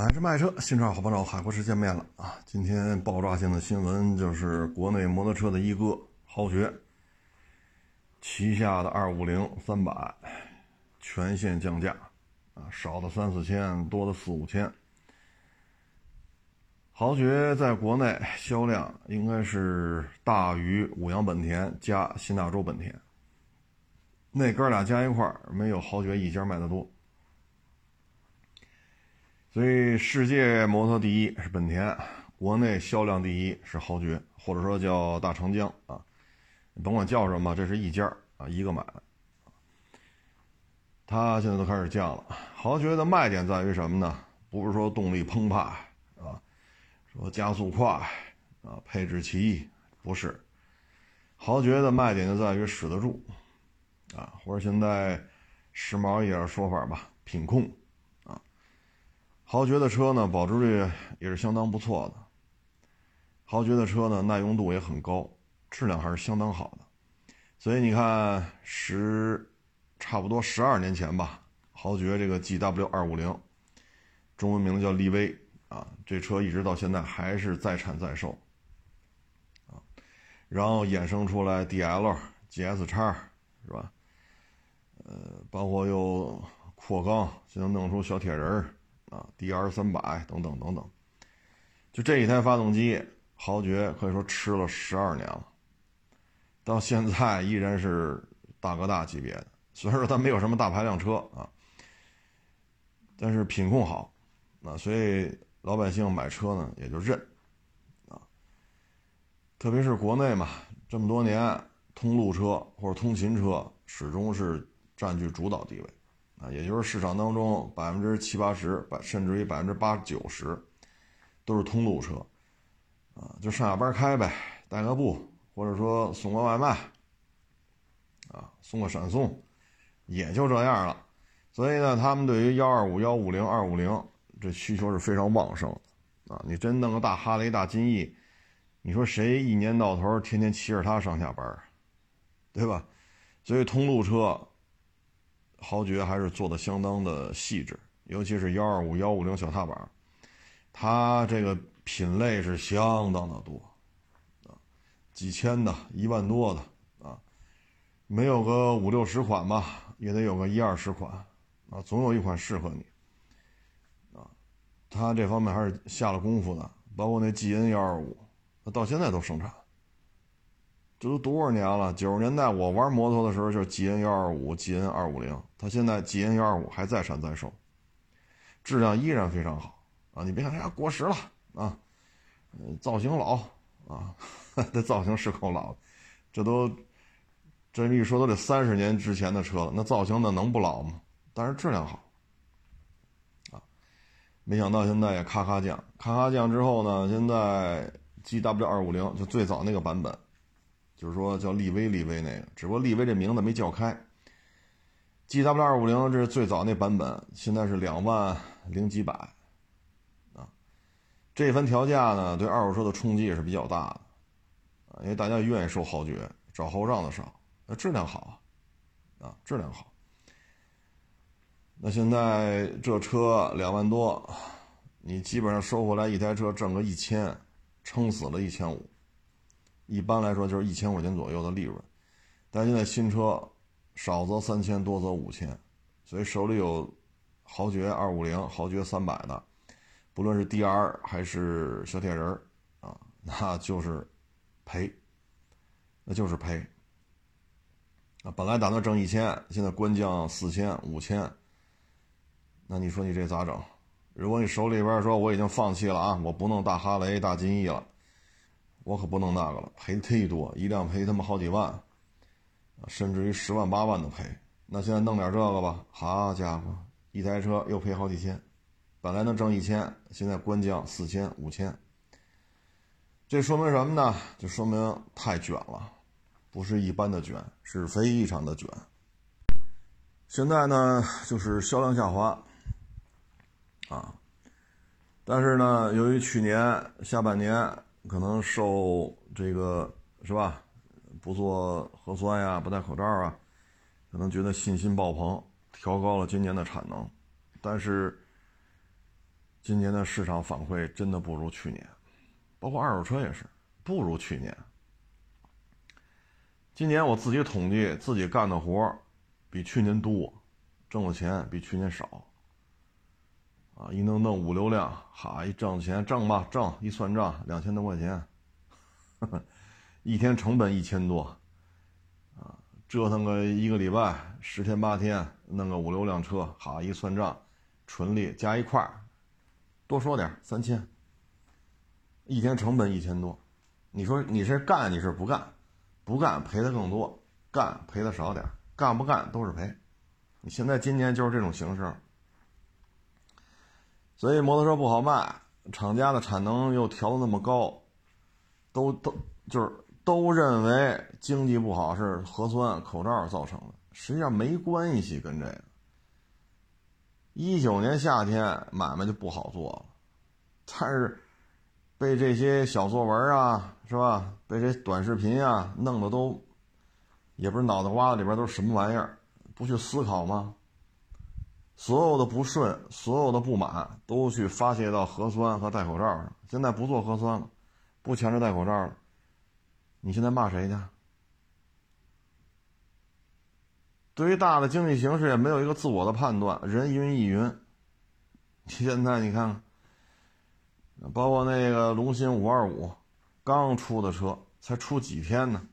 买车卖车，新车好帮手，海阔士见面了啊！今天爆炸性的新闻就是国内摩托车的一哥豪爵旗下的二五零三百全线降价啊，少的三四千，多的四五千。豪爵在国内销量应该是大于五羊本田加新大洲本田，那哥俩加一块没有豪爵一家卖的多。所以，世界摩托第一是本田，国内销量第一是豪爵，或者说叫大长江啊，甭管叫什么，这是一家啊，一个买的。它现在都开始降了。豪爵的卖点在于什么呢？不是说动力澎湃啊，说加速快啊，配置奇异，不是。豪爵的卖点就在于使得住啊，或者现在时髦一点说法吧，品控。豪爵的车呢，保值率也是相当不错的。豪爵的车呢，耐用度也很高，质量还是相当好的。所以你看，十差不多十二年前吧，豪爵这个 G W 二五零，中文名字叫力威啊，这车一直到现在还是在产在售啊。然后衍生出来 D L、G S 叉，是吧？呃，包括又扩缸，现在弄出小铁人儿。啊，D R 三百等等等等，就这一台发动机，豪爵可以说吃了十二年了，到现在依然是大哥大级别的。虽然说它没有什么大排量车啊，但是品控好，啊，所以老百姓买车呢也就认，啊，特别是国内嘛，这么多年通路车或者通勤车始终是占据主导地位。啊，也就是市场当中百分之七八十，百甚至于百分之八九十，都是通路车，啊，就上下班开呗，带个步，或者说送个外卖，啊，送个闪送，也就这样了。所以呢，他们对于幺二五、幺五零、二五零这需求是非常旺盛的，啊，你真弄个大哈雷、大金翼，你说谁一年到头天天骑着它上下班，对吧？所以通路车。豪爵还是做的相当的细致，尤其是幺二五、幺五零小踏板，它这个品类是相当的多，啊，几千的、一万多的啊，没有个五六十款吧，也得有个一二十款，啊，总有一款适合你，啊，它这方面还是下了功夫的，包括那 G N 幺二五，到现在都生产。这都多少年了？九十年代我玩摩托的时候，就是 G N 幺二五、G N 二五零。它现在 G N 幺二五还在产在售，质量依然非常好啊！你别看它过时了啊，造型老啊，这造型是够老的。这都这一说都得三十年之前的车了，那造型那能不老吗？但是质量好啊！没想到现在也咔咔降，咔咔降之后呢，现在 G W 二五零就最早那个版本。就是说叫力威，力威那个，只不过力威这名字没叫开。G W 二五零这是最早那版本，现在是两万零几百，啊，这番调价呢，对二手车的冲击也是比较大的，啊，因为大家愿意收豪爵，找后账的少，那质量好，啊，质量好。那现在这车两万多，你基本上收回来一台车挣个一千，撑死了一千五。一般来说就是一千块钱左右的利润，但现在新车少则三千，多则五千，所以手里有豪爵二五零、豪爵三百的，不论是 DR 还是小铁人儿啊，那就是赔，那就是赔。啊，本来打算挣一千，现在官降四千、五千，那你说你这咋整？如果你手里边说我已经放弃了啊，我不弄大哈雷、大金翼了。我可不弄那个了，赔忒多，一辆赔他妈好几万，甚至于十万八万的赔。那现在弄点这个吧，好家伙，一台车又赔好几千，本来能挣一千，现在官降四千五千。这说明什么呢？就说明太卷了，不是一般的卷，是非常的卷。现在呢，就是销量下滑，啊，但是呢，由于去年下半年。可能受这个是吧？不做核酸呀，不戴口罩啊，可能觉得信心爆棚，调高了今年的产能。但是今年的市场反馈真的不如去年，包括二手车也是不如去年。今年我自己统计自己干的活比去年多，挣的钱比去年少。啊，一弄弄五六辆，哈，一挣钱挣吧挣，一算账两千多块钱，一天成本一千多，啊，折腾个一个礼拜十天八天，弄个五六辆车，哈，一算账，纯利加一块儿，多说点三千，一天成本一千多，你说你是干你是不干，不干赔的更多，干赔的少点，干不干都是赔，你现在今年就是这种形式。所以摩托车不好卖，厂家的产能又调的那么高，都都就是都认为经济不好是核酸口罩造成的，实际上没关系跟这个。一九年夏天买卖就不好做了，但是被这些小作文啊，是吧？被这短视频啊弄得都，也不是脑袋瓜子里边都是什么玩意儿，不去思考吗？所有的不顺，所有的不满，都去发泄到核酸和戴口罩上。现在不做核酸了，不强制戴口罩了，你现在骂谁去？对于大的经济形势也没有一个自我的判断，人云亦云。现在你看看，包括那个龙芯五二五，刚出的车，才出几天呢，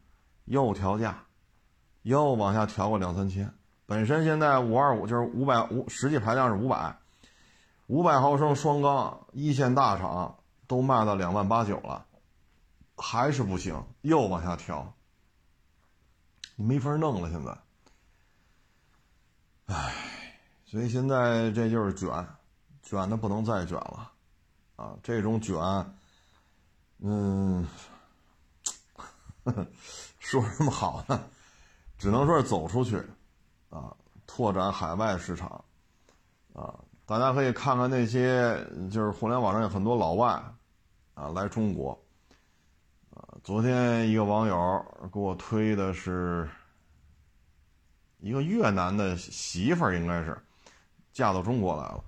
又调价，又往下调个两三千。本身现在五二五就是五百五，实际排量是五百，五百毫升双缸，一线大厂都卖到两万八九了，还是不行，又往下调，没法弄了。现在，唉，所以现在这就是卷，卷的不能再卷了，啊，这种卷，嗯，说什么好呢？只能说是走出去。啊，拓展海外市场，啊，大家可以看看那些，就是互联网上有很多老外，啊，来中国，啊，昨天一个网友给我推的是，一个越南的媳妇，应该是嫁到中国来了，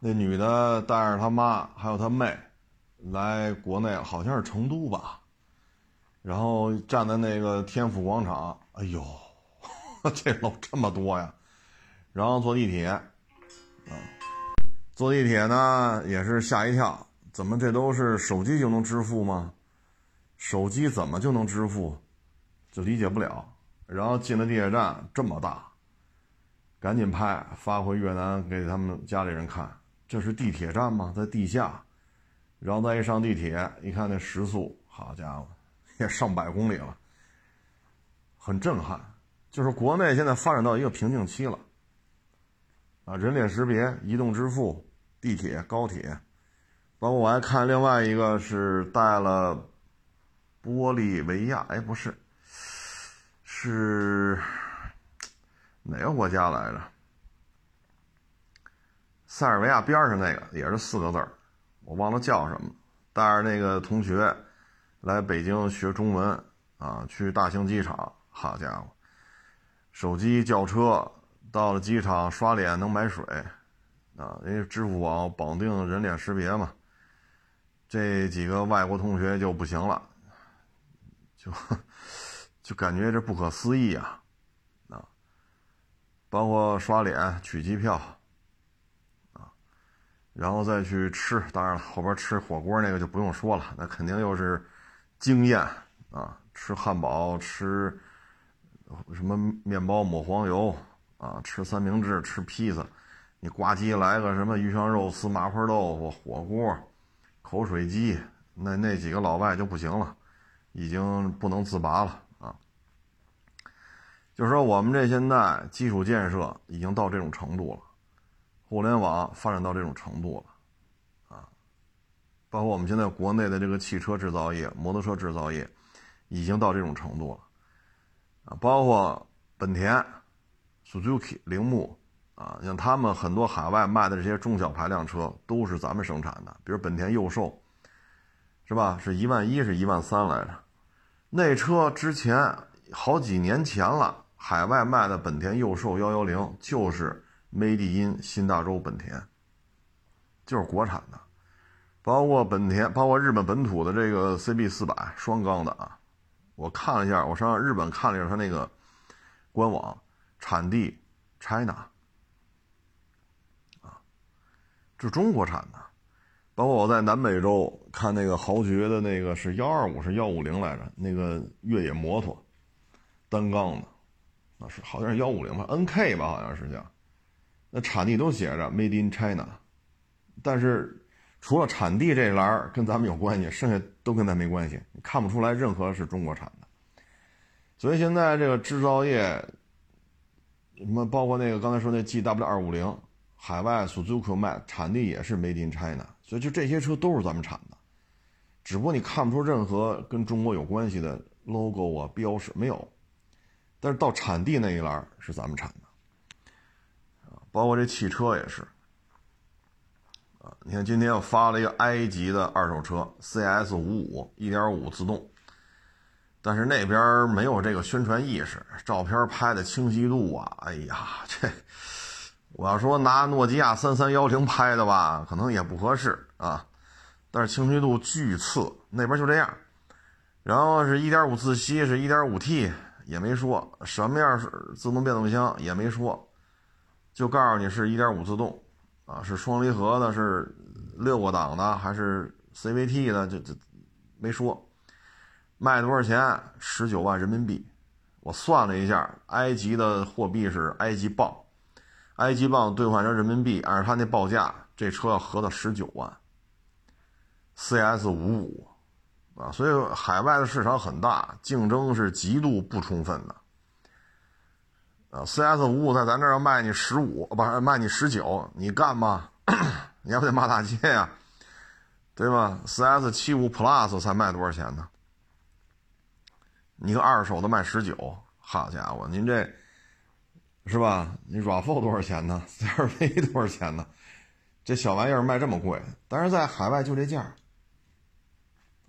那女的带着她妈还有她妹来国内，好像是成都吧，然后站在那个天府广场，哎呦。这楼这么多呀，然后坐地铁，啊，坐地铁呢也是吓一跳，怎么这都是手机就能支付吗？手机怎么就能支付？就理解不了。然后进了地铁站这么大，赶紧拍发回越南给他们家里人看，这是地铁站吗？在地下，然后再一上地铁，一看那时速，好家伙，也上百公里了，很震撼。就是国内现在发展到一个瓶颈期了，啊，人脸识别、移动支付、地铁、高铁，包括我还看另外一个是带了玻利维亚，哎，不是，是哪个国家来着？塞尔维亚边上那个也是四个字儿，我忘了叫什么。带着那个同学来北京学中文啊，去大兴机场，好家伙！手机叫车到了机场刷脸能买水，啊，因为支付宝绑定人脸识别嘛。这几个外国同学就不行了，就 就感觉这不可思议啊，啊，包括刷脸取机票，啊，然后再去吃，当然了，后边吃火锅那个就不用说了，那肯定又是惊艳啊，吃汉堡吃。什么面包抹黄油啊？吃三明治，吃披萨，你呱唧来个什么鱼香肉丝、麻婆豆腐、火锅、口水鸡，那那几个老外就不行了，已经不能自拔了啊！就说，我们这现在基础建设已经到这种程度了，互联网发展到这种程度了啊，包括我们现在国内的这个汽车制造业、摩托车制造业，已经到这种程度了。啊，包括本田、Suzuki、铃木，啊，像他们很多海外卖的这些中小排量车都是咱们生产的，比如本田佑寿，是吧？是一万一，是一万三来着。那车之前好几年前了，海外卖的本田佑寿幺幺零就是 Made in 新大洲本田，就是国产的，包括本田，包括日本本土的这个 CB 四百双缸的啊，我看了一下，我上日本看了一下它那个官网，产地 China，啊，这中国产的，包括我在南美洲看那个豪爵的那个是幺二五是幺五零来着，那个越野摩托，单缸的，啊是好像是幺五零吧，NK 吧好像是叫。那产地都写着 Made in China，但是除了产地这一栏跟咱们有关系，剩下都跟咱没关系，你看不出来任何是中国产的。所以现在这个制造业，什么包括那个刚才说那 GW 二五零，海外 Suzuki 卖产地也是 Made in China，所以就这些车都是咱们产的，只不过你看不出任何跟中国有关系的 logo 啊标识没有，但是到产地那一栏是咱们产的。包括这汽车也是，你看今天我发了一个埃及的二手车，CS 五五一点五自动，但是那边没有这个宣传意识，照片拍的清晰度啊，哎呀，这我要说拿诺基亚三三幺零拍的吧，可能也不合适啊，但是清晰度巨次，那边就这样，然后是一点五自吸，是一点五 T 也没说，什么样是自动变速箱也没说。就告诉你是一点五自动，啊，是双离合的，是六个档的，还是 CVT 的？这这没说，卖多少钱？十九万人民币。我算了一下，埃及的货币是埃及镑，埃及镑兑换成人民币，按照他那报价，这车要合到十九万。CS 五五，啊，所以海外的市场很大，竞争是极度不充分的。啊，CS 五五在咱这儿要卖你十五，不是卖你十九，你干吗？你还不得骂大街呀，对吧？CS 七五 Plus 才卖多少钱呢？你个二手的卖十九，好家伙，您这是吧？你 RAV4 多少钱呢？CR-V 多少钱呢？这小玩意儿卖这么贵，但是在海外就这价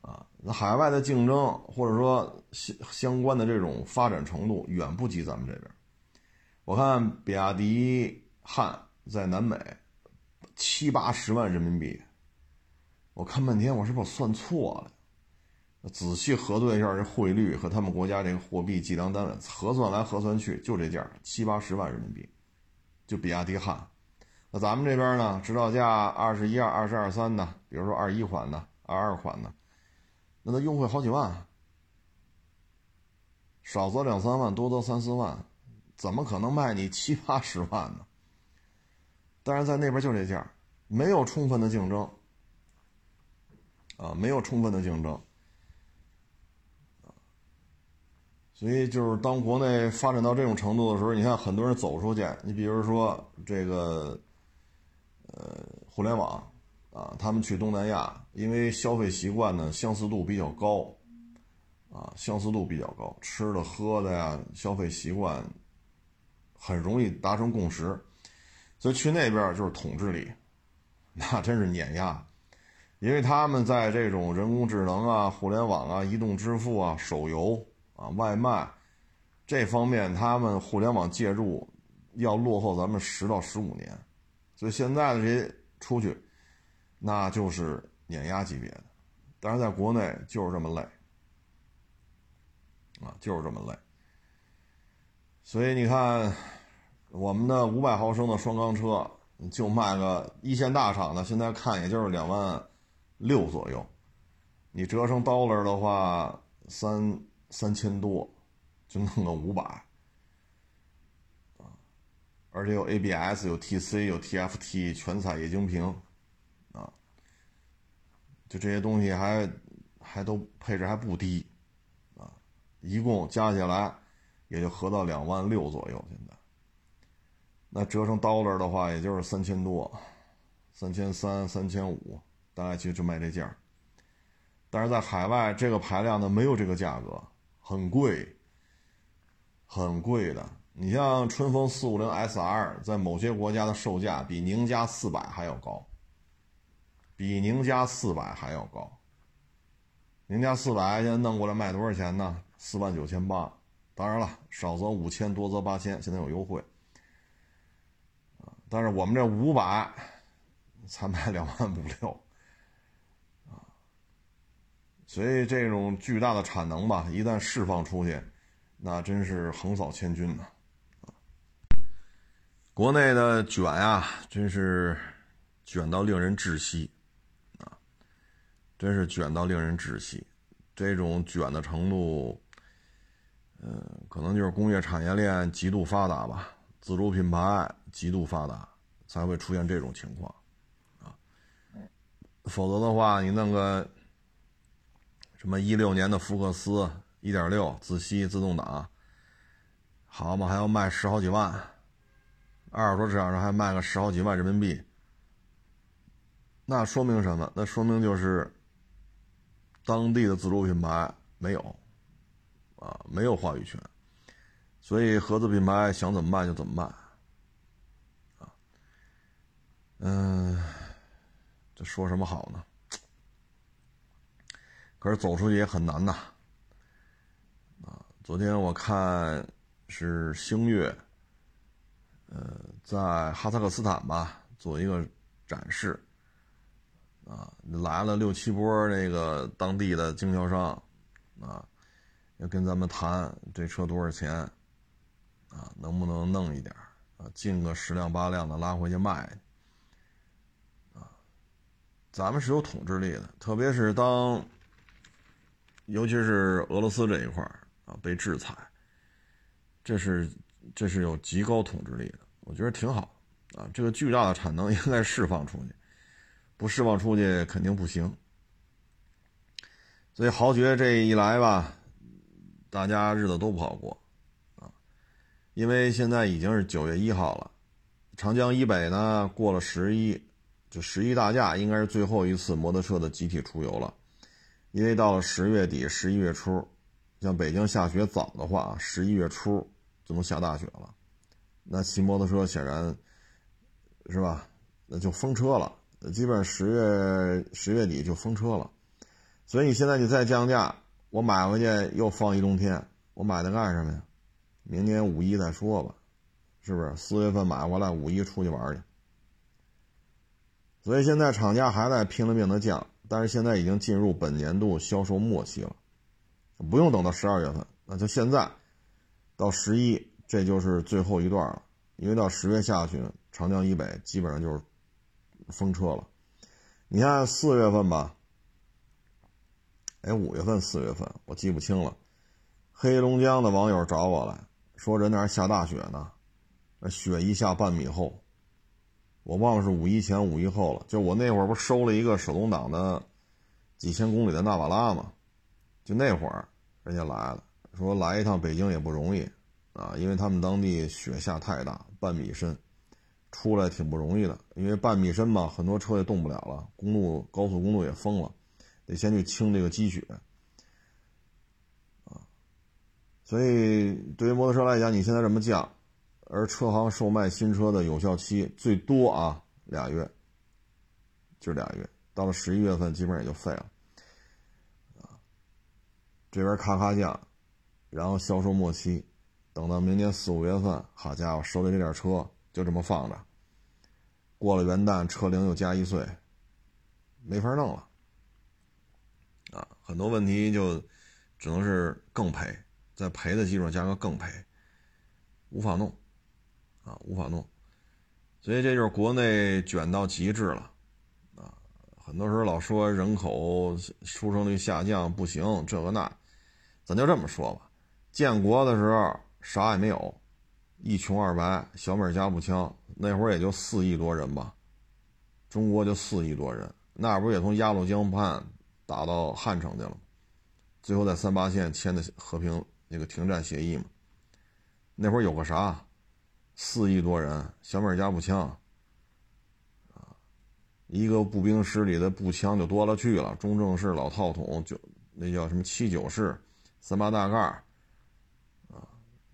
啊，那海外的竞争或者说相相关的这种发展程度远不及咱们这边。我看比亚迪汉在南美七八十万人民币，我看半天，我是不是算错了？仔细核对一下这汇率和他们国家这个货币计量单位，核算来核算去就这价，七八十万人民币，就比亚迪汉。那咱们这边呢，指导价二十一二、二十二三的，比如说二一款的、二二款的，那它优惠好几万，少则两三万，多则三四万。怎么可能卖你七八十万呢？但是在那边就这价，没有充分的竞争，啊，没有充分的竞争，所以就是当国内发展到这种程度的时候，你看很多人走出去，你比如说这个，呃，互联网，啊，他们去东南亚，因为消费习惯呢相似度比较高，啊，相似度比较高，吃的喝的呀，消费习惯。很容易达成共识，所以去那边就是统治力，那真是碾压，因为他们在这种人工智能啊、互联网啊、移动支付啊、手游啊、外卖这方面，他们互联网介入要落后咱们十到十五年，所以现在的这些出去，那就是碾压级别的，但是在国内就是这么累，啊，就是这么累。所以你看，我们的五百毫升的双缸车就卖个一线大厂的，现在看也就是两万六左右，你折成 dollar 的话，三三千多，就弄个五百，啊，而且有 ABS，有 TC，有 TFT，全彩液晶屏，啊，就这些东西还还都配置还不低，啊，一共加起来。也就合到两万六左右，现在，那折成 dollar 的话，也就是三千多，三千三、三千五，大概其实就卖这价。但是在海外，这个排量的没有这个价格，很贵，很贵的。你像春风四五零 SR，在某些国家的售价比宁家四百还要高，比宁家四百还要高。宁家四百现在弄过来卖多少钱呢？四万九千八。当然了，少则五千，多则八千，现在有优惠，但是我们这五百，才卖两万五六，啊，所以这种巨大的产能吧，一旦释放出去，那真是横扫千军呐，啊，国内的卷呀，真是卷到令人窒息，啊，真是卷到令人窒息，这种卷的程度，嗯，可能就是工业产业链极度发达吧，自主品牌极度发达。才会出现这种情况，啊，否则的话，你弄个什么一六年的福克斯一点六自吸自动挡，好嘛，还要卖十好几万，二手车市场上还卖个十好几万人民币，那说明什么？那说明就是当地的自主品牌没有，啊，没有话语权，所以合资品牌想怎么卖就怎么卖。嗯，这说什么好呢？可是走出去也很难呐。啊，昨天我看是星月，呃，在哈萨克斯坦吧做一个展示，啊，来了六七波那个当地的经销商，啊，要跟咱们谈这车多少钱，啊，能不能弄一点啊，进个十辆八辆的拉回去卖。咱们是有统治力的，特别是当，尤其是俄罗斯这一块啊被制裁，这是这是有极高统治力的，我觉得挺好啊。这个巨大的产能应该释放出去，不释放出去肯定不行。所以豪爵这一来吧，大家日子都不好过，因为现在已经是九月一号了，长江以北呢过了十一。就十一大假应该是最后一次摩托车的集体出游了，因为到了十月底、十一月初，像北京下雪早的话，十一月初就能下大雪了，那骑摩托车显然，是吧？那就封车了，基本上十月十月底就封车了。所以你现在你再降价，我买回去又放一冬天，我买它干什么呀？明年五一再说吧，是不是？四月份买回来，五一出去玩去。所以现在厂家还在拼了命的降，但是现在已经进入本年度销售末期了，不用等到十二月份，那就现在到十一，这就是最后一段了。因为到十月下旬，长江以北基本上就是封车了。你看四月份吧，哎，五月份、四月份我记不清了。黑龙江的网友找我来说，人那儿下大雪呢，那雪一下半米厚。我忘了是五一前五一后了，就我那会儿不收了一个手动挡的几千公里的纳瓦拉嘛，就那会儿人家来了，说来一趟北京也不容易啊，因为他们当地雪下太大，半米深，出来挺不容易的，因为半米深嘛，很多车也动不了了，公路高速公路也封了，得先去清这个积雪啊，所以对于摩托车来讲，你现在这么降。而车行售卖新车的有效期最多啊俩月，就俩月，到了十一月份基本上也就废了，啊，这边咔咔降，然后销售末期，等到明年四五月份，好家伙，手里这点车就这么放着，过了元旦车龄又加一岁，没法弄了，啊，很多问题就只能是更赔，在赔的基础上加个更赔，无法弄。啊，无法弄，所以这就是国内卷到极致了，啊，很多时候老说人口出生率下降不行，这个那，咱就这么说吧，建国的时候啥也没有，一穷二白，小米加步枪，那会儿也就四亿多人吧，中国就四亿多人，那不也从鸭绿江畔打到汉城去了，最后在三八线签的和平那个停战协议嘛，那会儿有个啥？四亿多人，小米加步枪，啊，一个步兵师里的步枪就多了去了，中正式老套筒就那叫什么七九式，三八大盖啊，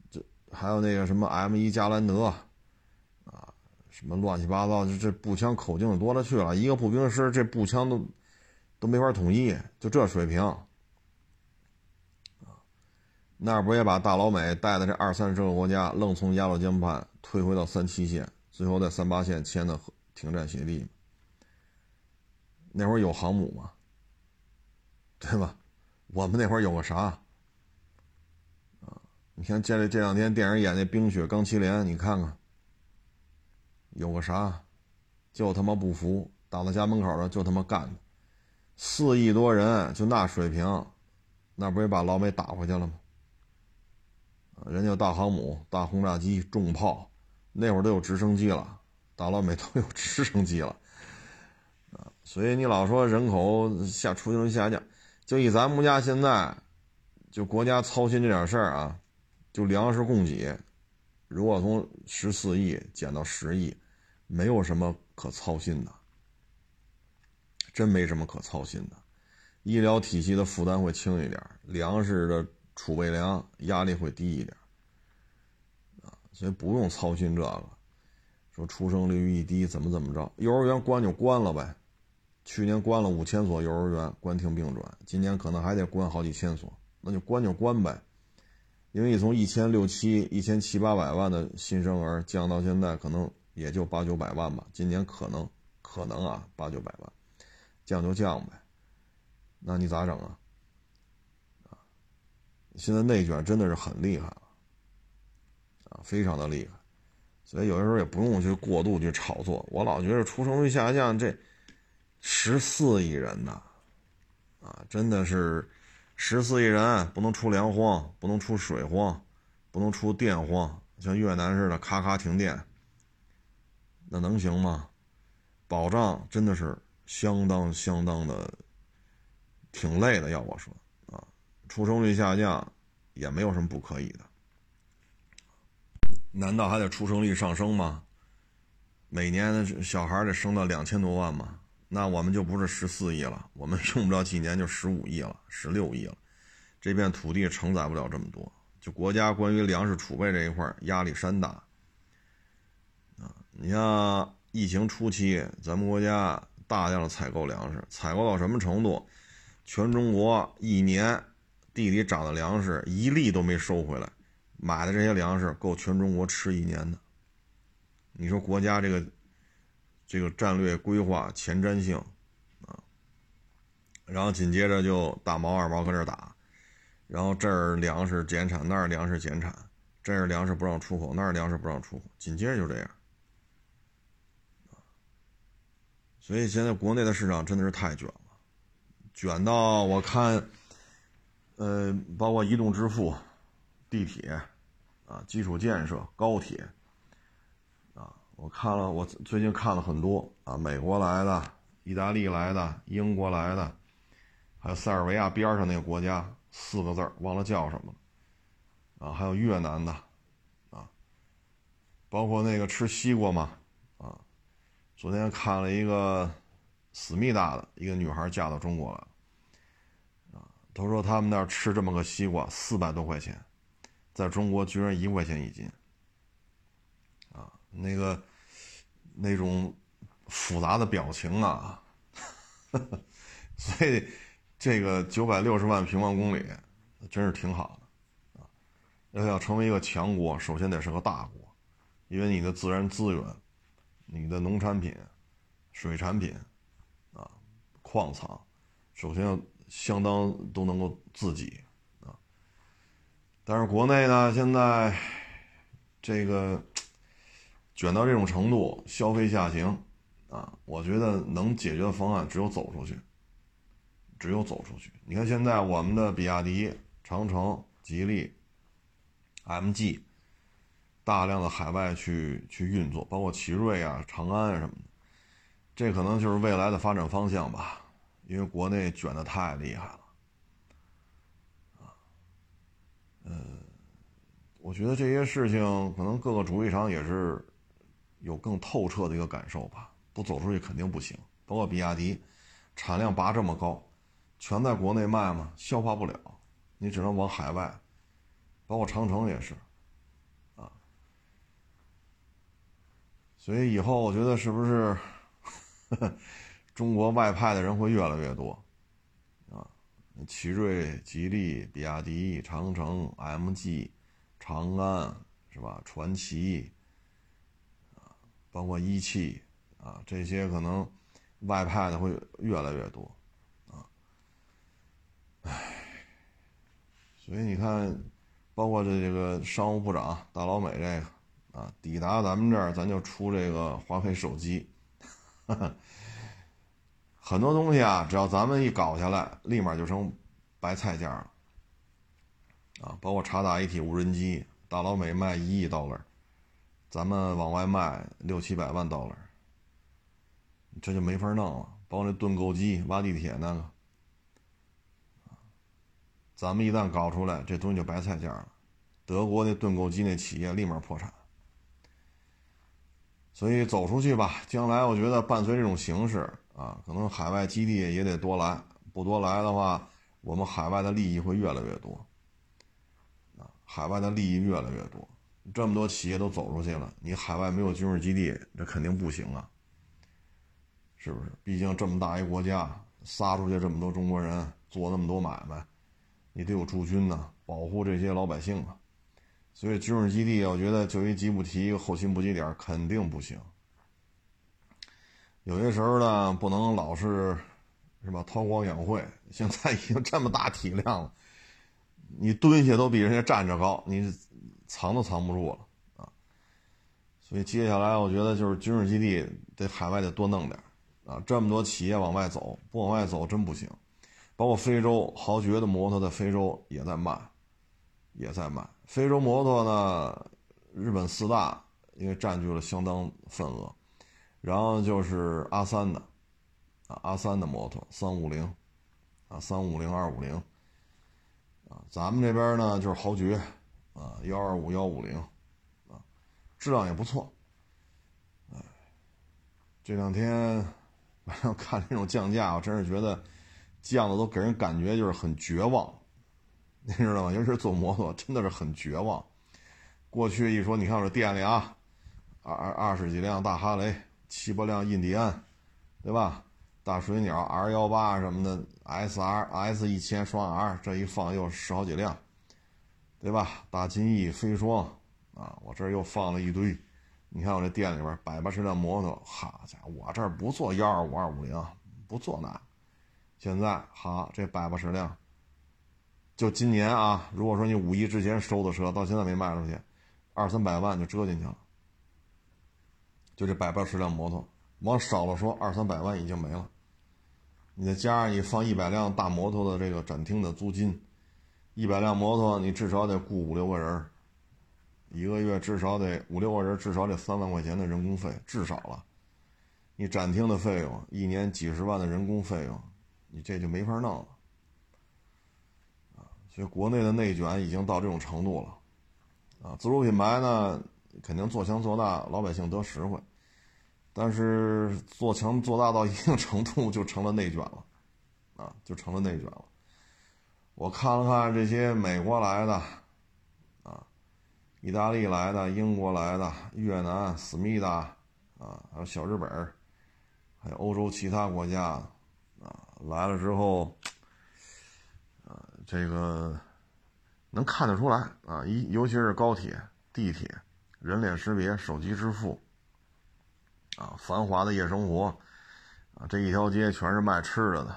这还有那个什么 M 一加兰德，啊，什么乱七八糟，这这步枪口径多了去了，一个步兵师这步枪都都没法统一，就这水平。那不也把大老美带的这二三十个国家愣从鸭绿江畔退回到三七线，最后在三八线签的停战协议。那会儿有航母吗？对吧？我们那会儿有个啥？啊，你看这这两天电影演那《冰雪钢麒麟》，你看看，有个啥？就他妈不服，打到家门口了就他妈干四亿多人就那水平，那不也把老美打回去了吗？人家有大航母、大轰炸机、重炮，那会儿都有直升机了，大老美都有直升机了，所以你老说人口下出生率下降，就以咱们家现在，就国家操心这点事儿啊，就粮食供给，如果从十四亿减到十亿，没有什么可操心的，真没什么可操心的，医疗体系的负担会轻一点，粮食的。储备粮压力会低一点，啊，所以不用操心这个。说出生率一低怎么怎么着，幼儿园关就关了呗。去年关了五千所幼儿园，关停并转，今年可能还得关好几千所，那就关就关呗。因为你从一千六七、一千七八百万的新生儿降到现在，可能也就八九百万吧。今年可能可能啊，八九百万，降就降呗。那你咋整啊？现在内卷真的是很厉害了，啊，非常的厉害，所以有的时候也不用去过度去炒作。我老觉得出生率下降，这十四亿人呐，啊，真的是十四亿人不能出粮荒，不能出水荒，不能出电荒，像越南似的咔咔停电，那能行吗？保障真的是相当相当的挺累的，要我说。出生率下降，也没有什么不可以的。难道还得出生率上升吗？每年小孩得生到两千多万吗？那我们就不是十四亿了，我们用不了几年就十五亿了，十六亿了。这片土地承载不了这么多，就国家关于粮食储备这一块压力山大。啊，你像疫情初期，咱们国家大量的采购粮食，采购到什么程度？全中国一年。地里长的粮食一粒都没收回来，买的这些粮食够全中国吃一年的。你说国家这个这个战略规划前瞻性啊，然后紧接着就大毛二毛搁这打，然后这儿粮食减产，那儿粮食减产，这儿粮食不让出口，那儿粮食不让出口，紧接着就这样。所以现在国内的市场真的是太卷了，卷到我看。呃，包括移动支付、地铁啊、基础建设、高铁啊，我看了，我最近看了很多啊，美国来的、意大利来的、英国来的，还有塞尔维亚边上那个国家，四个字儿忘了叫什么了啊，还有越南的啊，包括那个吃西瓜嘛啊，昨天看了一个思密达的一个女孩嫁到中国了。他说他们那儿吃这么个西瓜四百多块钱，在中国居然一块钱一斤，啊，那个那种复杂的表情啊，所以这个九百六十万平方公里真是挺好的，啊，要要成为一个强国，首先得是个大国，因为你的自然资源、你的农产品、水产品啊、矿藏，首先要。相当都能够自己啊，但是国内呢，现在这个卷到这种程度，消费下行啊，我觉得能解决的方案只有走出去，只有走出去。你看现在我们的比亚迪、长城、吉利、MG，大量的海外去去运作，包括奇瑞啊、长安啊什么的，这可能就是未来的发展方向吧。因为国内卷的太厉害了，啊，嗯，我觉得这些事情可能各个主机厂也是有更透彻的一个感受吧。不走出去肯定不行。包括比亚迪，产量拔这么高，全在国内卖嘛，消化不了，你只能往海外。包括长城也是，啊，所以以后我觉得是不是？呵呵中国外派的人会越来越多，啊，奇瑞、吉利、比亚迪、长城、MG、长安是吧？传祺，啊，包括一汽，啊，这些可能外派的会越来越多，啊，唉，所以你看，包括这这个商务部长大老美这个啊，抵达咱们这儿，咱就出这个华为手机，很多东西啊，只要咱们一搞下来，立马就成白菜价了，啊，包括察打一体无人机，大老美卖一亿刀了，咱们往外卖六七百万刀了。这就没法弄了，包括那盾构机挖地铁那个，咱们一旦搞出来，这东西就白菜价了。德国那盾构机那企业立马破产。所以走出去吧，将来我觉得伴随这种形式啊，可能海外基地也得多来，不多来的话，我们海外的利益会越来越多。啊，海外的利益越来越多，这么多企业都走出去了，你海外没有军事基地，这肯定不行啊。是不是？毕竟这么大一国家，撒出去这么多中国人做那么多买卖，你得有驻军呢，保护这些老百姓啊。所以军事基地，我觉得就一吉布提一个后勤补给点肯定不行。有些时候呢，不能老是是吧？韬光养晦。现在已经这么大体量了，你蹲下都比人家站着高，你藏都藏不住了啊。所以接下来，我觉得就是军事基地得海外得多弄点。啊，这么多企业往外走，不往外走真不行。包括非洲豪爵的摩托在非洲也在卖，也在卖。非洲摩托呢，日本四大因为占据了相当份额，然后就是阿三的，啊阿三的摩托三五零，啊三五零二五零，啊咱们这边呢就是豪爵，啊幺二五幺五零，啊质量也不错。哎，这两天。反正看这种降价，我真是觉得降的都给人感觉就是很绝望，你知道吗？尤其是坐摩托，真的是很绝望。过去一说，你看我这店里啊，二二二十几辆大哈雷，七八辆印第安，对吧？大水鸟 R 幺八什么的，SR S 一千双 R，这一放又十好几辆，对吧？大金翼飞霜啊，我这又放了一堆。你看我这店里边百八十辆摩托，好家伙，我这不做幺二五二五零，不做那。现在好，这百八十辆，就今年啊，如果说你五一之前收的车，到现在没卖出去，二三百万就折进去了。就这百八十辆摩托，往少了说二三百万已经没了。你再加上你放一百辆大摩托的这个展厅的租金，一百辆摩托你至少得雇五六个人。一个月至少得五六个人，至少得三万块钱的人工费，至少了。你展厅的费用，一年几十万的人工费用，你这就没法弄了。啊，所以国内的内卷已经到这种程度了。啊，自主品牌呢，肯定做强做大，老百姓得实惠。但是做强做大到一定程度，就成了内卷了。啊，就成了内卷了。我看了看这些美国来的。啊意大利来的、英国来的、越南、思密达，啊，还有小日本还有欧洲其他国家，啊，来了之后，啊，这个能看得出来啊，一尤其是高铁、地铁、人脸识别、手机支付，啊，繁华的夜生活，啊，这一条街全是卖吃的的，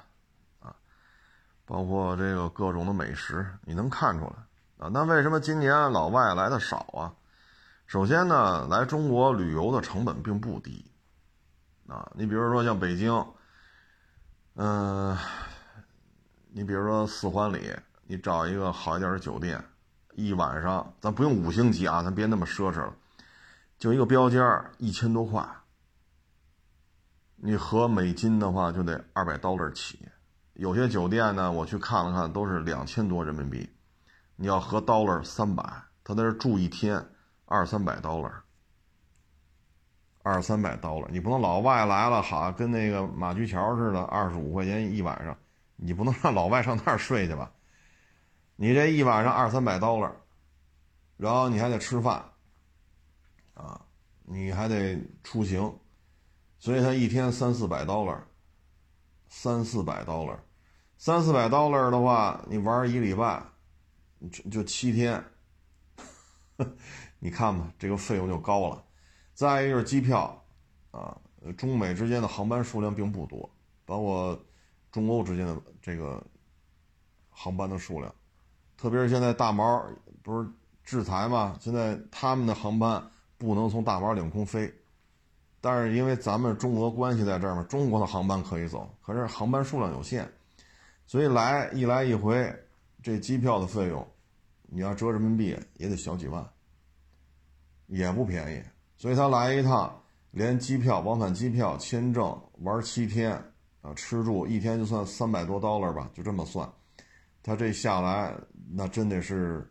啊，包括这个各种的美食，你能看出来。啊，那为什么今年老外来的少啊？首先呢，来中国旅游的成本并不低。啊，你比如说像北京，嗯，你比如说四环里，你找一个好一点的酒店，一晚上，咱不用五星级啊，咱别那么奢侈了，就一个标间一千多块，你合美金的话就得二百刀那起。有些酒店呢，我去看了看，都是两千多人民币。你要合 dollar 三百，他在这住一天，二三百 dollar，二三百 dollar，你不能老外来了，好跟那个马驹桥似的，二十五块钱一晚上，你不能让老外上那儿睡去吧？你这一晚上二三百 dollar，然后你还得吃饭，啊，你还得出行，所以他一天三四百 dollar，三四百 dollar，三四百 dollar 的话，你玩一礼拜。就就七天，你看吧，这个费用就高了。再一个就是机票，啊，中美之间的航班数量并不多，包括中欧之间的这个航班的数量，特别是现在大毛不是制裁嘛，现在他们的航班不能从大毛领空飞，但是因为咱们中俄关系在这儿嘛，中国的航班可以走，可是航班数量有限，所以来一来一回，这机票的费用，你要折人民币也得小几万，也不便宜，所以他来一趟。连机票、往返机票、签证、玩七天，啊，吃住一天就算三百多 dollar 吧，就这么算，他这下来那真得是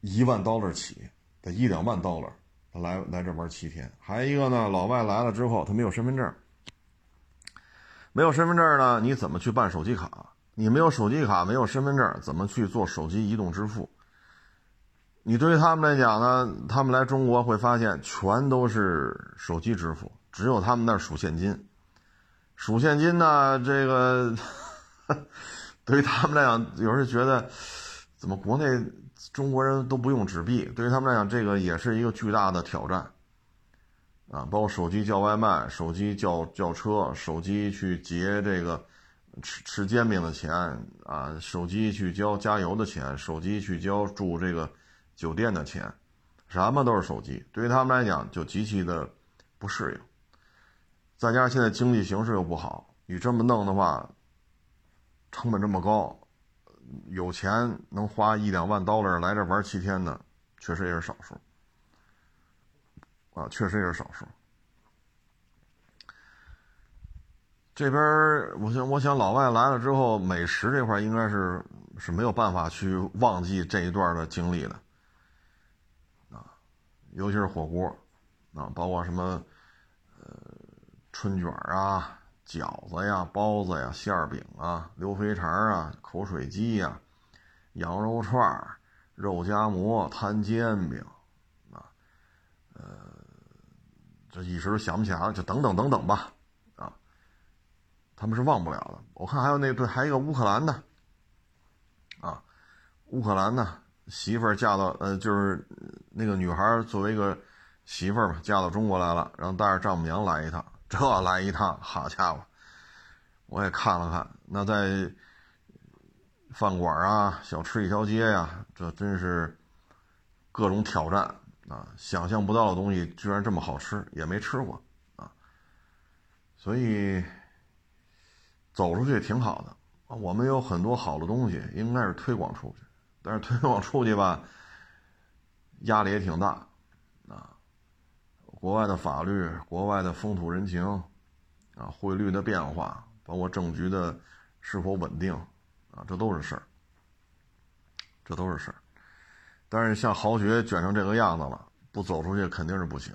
一万 dollar 起，得一两万 dollar，来来这玩七天。还一个呢，老外来了之后，他没有身份证，没有身份证呢，你怎么去办手机卡？你没有手机卡，没有身份证，怎么去做手机移动支付？你对于他们来讲呢，他们来中国会发现全都是手机支付，只有他们那儿数现金。数现金呢，这个 对于他们来讲，有时候觉得怎么国内中国人都不用纸币？对于他们来讲，这个也是一个巨大的挑战啊！包括手机叫外卖、手机叫叫车、手机去结这个吃吃煎饼的钱啊、手机去交加油的钱、手机去交住这个。酒店的钱，什么都是手机，对于他们来讲就极其的不适应。再加上现在经济形势又不好，你这么弄的话，成本这么高，有钱能花一两万 dollar 来这玩七天的，确实也是少数。啊，确实也是少数。这边我想，我想老外来了之后，美食这块应该是是没有办法去忘记这一段的经历的。啊尤其是火锅，啊，包括什么，呃，春卷啊、饺子呀、包子呀、馅儿饼啊、溜肥肠啊、口水鸡呀、羊肉串、肉夹馍、摊煎饼，啊，呃，这一时想不起来了，就等等等等吧，啊，他们是忘不了的。我看还有那对，还有一个乌克兰的，啊，乌克兰的。媳妇儿嫁到呃，就是那个女孩作为一个媳妇儿嘛，嫁到中国来了，然后带着丈母娘来一趟，这来一趟，好家伙，我也看了看，那在饭馆啊，小吃一条街呀，这真是各种挑战啊！想象不到的东西居然这么好吃，也没吃过啊，所以走出去挺好的啊。我们有很多好的东西，应该是推广出去。但是推广出去吧，压力也挺大，国外的法律、国外的风土人情，啊，汇率的变化，包括政局的是否稳定，啊，这都是事儿，这都是事儿。但是像豪爵卷成这个样子了，不走出去肯定是不行，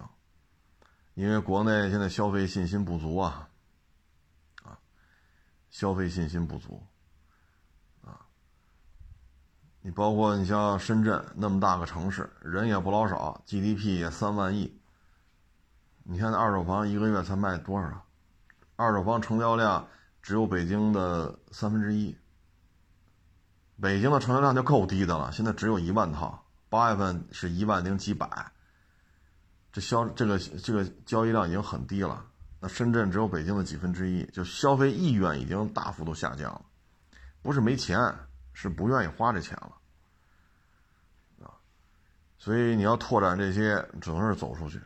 因为国内现在消费信心不足啊，啊，消费信心不足。啊你包括你像深圳那么大个城市，人也不老少，GDP 也三万亿。你看那二手房一个月才卖多少？二手房成交量只有北京的三分之一。北京的成交量就够低的了，现在只有一万套，八月份是一万零几百。这销这个这个交易量已经很低了。那深圳只有北京的几分之一，就消费意愿已经大幅度下降了，不是没钱。是不愿意花这钱了，啊，所以你要拓展这些，只能是走出去，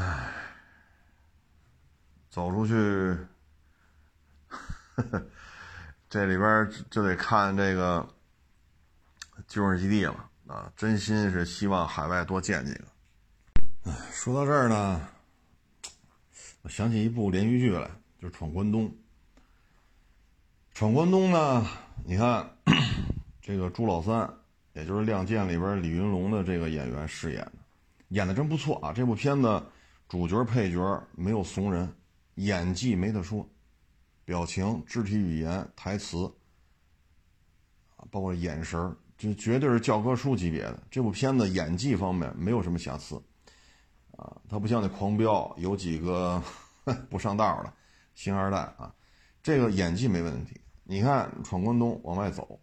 唉，走出去，这里边就得看这个军事基地了，啊，真心是希望海外多建几个。唉，说到这儿呢，我想起一部连续剧来，就是《闯关东》。闯关东呢？你看，这个朱老三，也就是《亮剑》里边李云龙的这个演员饰演的，演的真不错啊！这部片子主角配角没有怂人，演技没得说，表情、肢体语言、台词啊，包括眼神就绝对是教科书级别的。这部片子演技方面没有什么瑕疵啊，它不像那《狂飙》有几个 不上道的星二代啊，这个演技没问题。你看，闯关东往外走，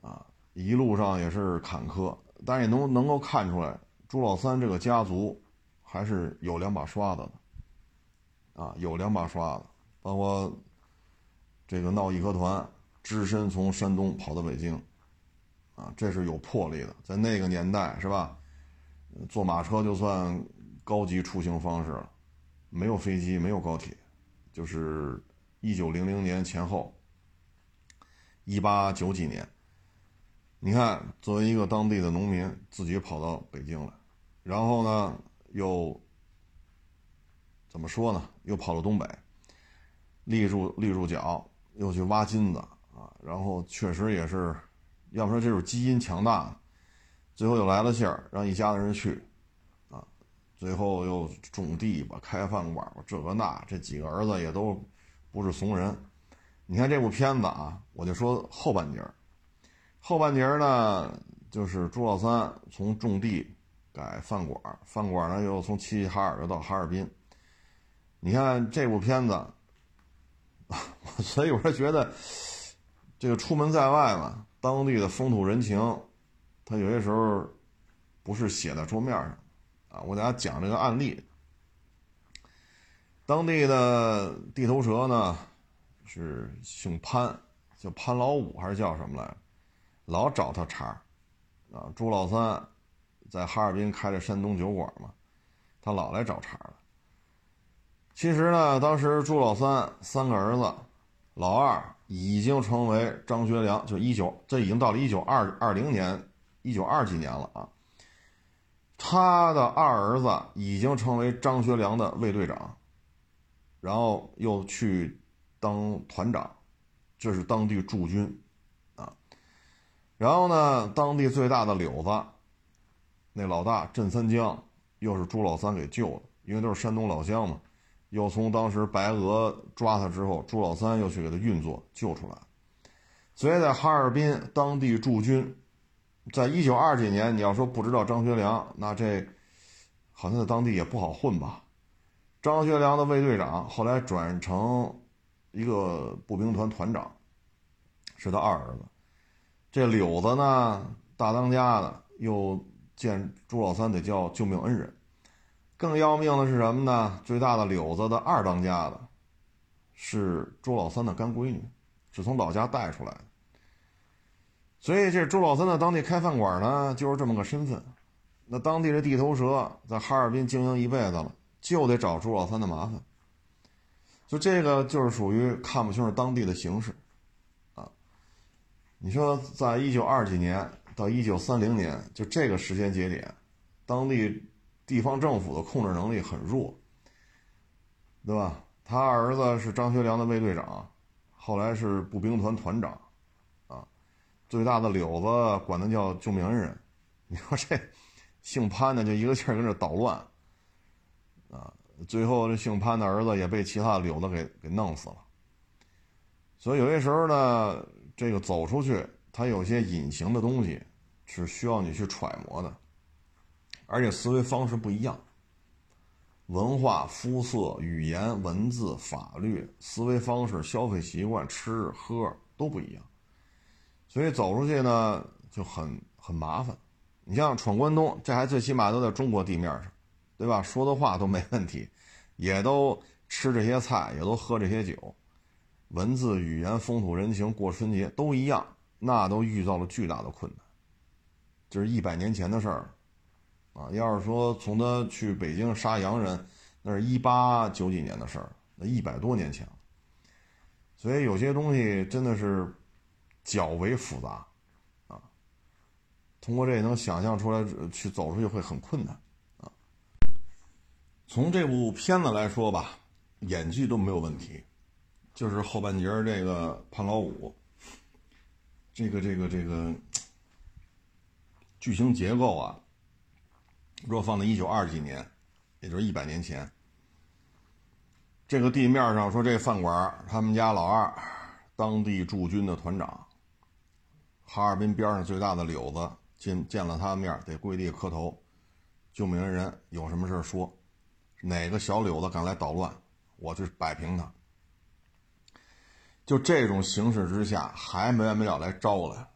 啊，一路上也是坎坷，但也能能够看出来，朱老三这个家族还是有两把刷子的，啊，有两把刷子，包括这个闹义和团，只身从山东跑到北京，啊，这是有魄力的，在那个年代是吧？坐马车就算高级出行方式了，没有飞机，没有高铁，就是一九零零年前后，一八九几年。你看，作为一个当地的农民，自己跑到北京来，然后呢，又怎么说呢？又跑到东北，立住立住脚，又去挖金子啊！然后确实也是，要不说这种基因强大，最后又来了信儿，让一家子人去，啊，最后又种地吧，开饭馆吧，这个那，这几个儿子也都不是怂人。你看这部片子啊，我就说后半截儿。后半截儿呢，就是朱老三从种地改饭馆，饭馆呢又从齐齐哈尔又到哈尔滨。你看这部片子，所以我是觉得，这个出门在外嘛，当地的风土人情，他有些时候不是写在桌面上啊。我给大家讲这个案例，当地的地头蛇呢是姓潘，叫潘老五还是叫什么来着？老找他茬啊！朱老三在哈尔滨开着山东酒馆嘛，他老来找茬了。其实呢，当时朱老三三个儿子，老二已经成为张学良，就一九，这已经到了一九二二零年，一九二几年了啊。他的二儿子已经成为张学良的卫队长，然后又去当团长，这是当地驻军啊。然后呢，当地最大的柳子，那老大镇三江，又是朱老三给救的，因为都是山东老乡嘛。又从当时白俄抓他之后，朱老三又去给他运作救出来。所以在哈尔滨当地驻军，在一九二几年，你要说不知道张学良，那这好像在当地也不好混吧。张学良的卫队长后来转成一个步兵团团长，是他二儿子。这柳子呢，大当家的又见朱老三得叫救命恩人，更要命的是什么呢？最大的柳子的二当家的，是朱老三的干闺女，是从老家带出来的。所以这朱老三在当地开饭馆呢，就是这么个身份。那当地的地头蛇在哈尔滨经营一辈子了，就得找朱老三的麻烦。就这个就是属于看不清楚当地的形势。啊你说，在一九二几年到一九三零年，就这个时间节点，当地地方政府的控制能力很弱，对吧？他儿子是张学良的卫队长，后来是步兵团团长，啊，最大的柳子管他叫救命恩人。你说这姓潘的就一个劲儿跟这捣乱，啊，最后这姓潘的儿子也被其他柳子给给弄死了。所以有些时候呢。这个走出去，它有些隐形的东西，是需要你去揣摩的，而且思维方式不一样，文化、肤色、语言、文字、法律、思维方式、消费习惯、吃喝都不一样，所以走出去呢就很很麻烦。你像闯关东，这还最起码都在中国地面上，对吧？说的话都没问题，也都吃这些菜，也都喝这些酒。文字、语言、风土人情，过春节都一样，那都遇到了巨大的困难。这是一百年前的事儿，啊，要是说从他去北京杀洋人，那是一八九几年的事儿，那一百多年前。所以有些东西真的是较为复杂，啊，通过这能想象出来，去走出去会很困难，啊。从这部片子来说吧，演技都没有问题。就是后半截这个潘老五，这个这个这个剧情结构啊，若放在一九二几年，也就是一百年前，这个地面上说这饭馆，他们家老二，当地驻军的团长，哈尔滨边上最大的柳子见见了他面得跪地磕头，救命恩人有什么事说，哪个小柳子敢来捣乱，我去摆平他。就这种形势之下，还没完没了来招来，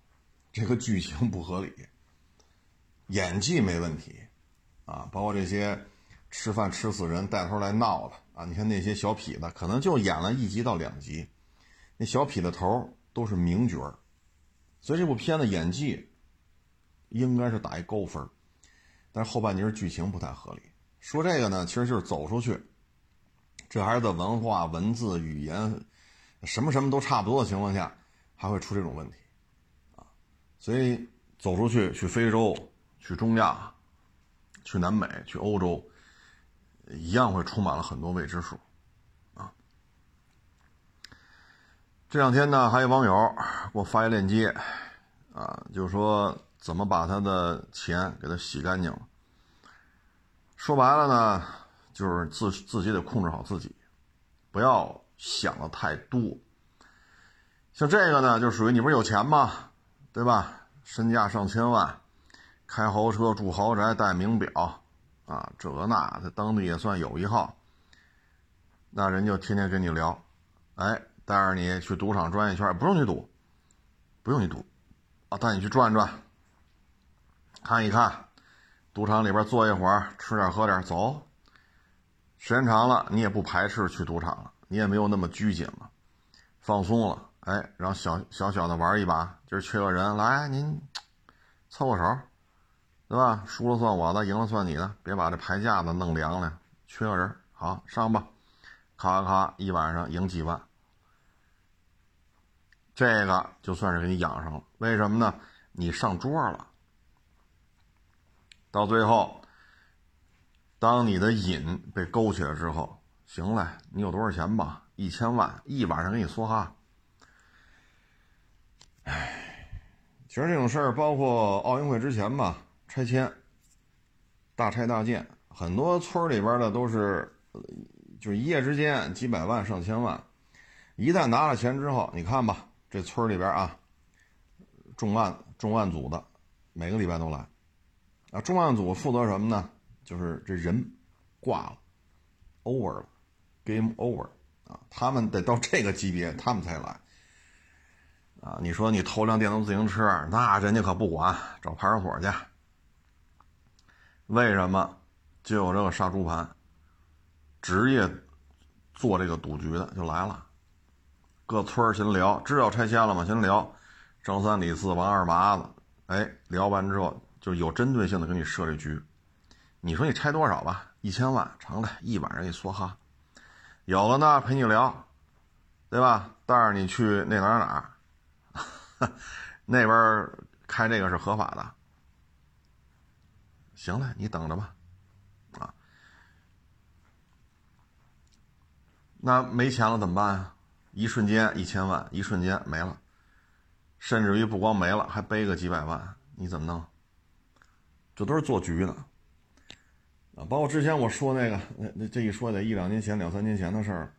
这个剧情不合理，演技没问题，啊，包括这些吃饭吃死人带头来闹的啊！你看那些小痞子，可能就演了一集到两集，那小痞子头都是名角儿，所以这部片子演技应该是打一高分但是后半截剧情不太合理。说这个呢，其实就是走出去，这孩子文化、文字、语言，什么什么都差不多的情况下，还会出这种问题啊！所以走出去，去非洲，去中亚，去南美，去欧洲。一样会充满了很多未知数，啊！这两天呢，还有网友给我发一链接，啊，就是说怎么把他的钱给他洗干净了。说白了呢，就是自自己得控制好自己，不要想的太多。像这个呢，就属于你不是有钱吗？对吧？身价上千万，开豪车，住豪宅，戴名表。啊，这个那在当地也算有一号。那人就天天跟你聊，哎，带着你去赌场转一圈，不用你赌，不用你赌，啊，带你去转转，看一看，赌场里边坐一会儿，吃点喝点，走。时间长了，你也不排斥去赌场了，你也没有那么拘谨了，放松了，哎，然后小小小的玩一把，今儿缺个人，来您凑个手。对吧？输了算我的，赢了算你的，别把这牌架子弄凉了。缺个人，好上吧，咔咔一晚上赢几万，这个就算是给你养上了。为什么呢？你上桌了，到最后，当你的瘾被勾起来之后，行了，你有多少钱吧？一千万，一晚上给你梭哈。唉，其实这种事儿，包括奥运会之前吧。拆迁，大拆大建，很多村里边的都是，就是一夜之间几百万上千万，一旦拿了钱之后，你看吧，这村里边啊，重案重案组的每个礼拜都来，啊，重案组负责什么呢？就是这人挂了，over 了，game over 啊，他们得到这个级别，他们才来，啊，你说你偷辆电动自行车，那人家可不管，找派出所去。为什么就有这个杀猪盘？职业做这个赌局的就来了，各村儿先聊，知道拆迁了吗？先聊，张三李四王二麻子，哎，聊完之后就有针对性的给你设这局。你说你拆多少吧？一千万，成了，一晚上一梭哈。有的呢陪你聊，对吧？带着你去那哪哪哪，那边开这个是合法的。行了，你等着吧，啊，那没钱了怎么办呀？一瞬间一千万，一瞬间没了，甚至于不光没了，还背个几百万，你怎么弄？这都是做局的，包括之前我说那个，那那这一说得一两年前、两三年前的事儿，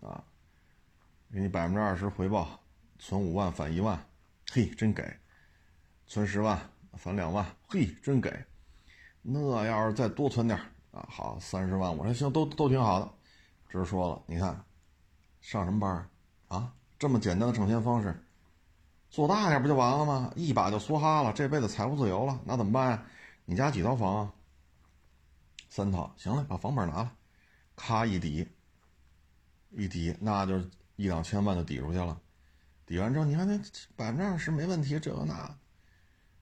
啊，给你百分之二十回报，存五万返一万，嘿，真给；存十万返两万，嘿，真给。那要是再多存点啊，好三十万，我说行，都都挺好的。只是说了，你看，上什么班啊？这么简单的挣钱方式，做大点不就完了吗？一把就梭哈了，这辈子财务自由了，那怎么办呀？你家几套房啊？三套，行了，把房本拿来，咔一抵，一抵，那就一两千万就抵出去了。抵完之后，你看那百分之二十没问题，这个那。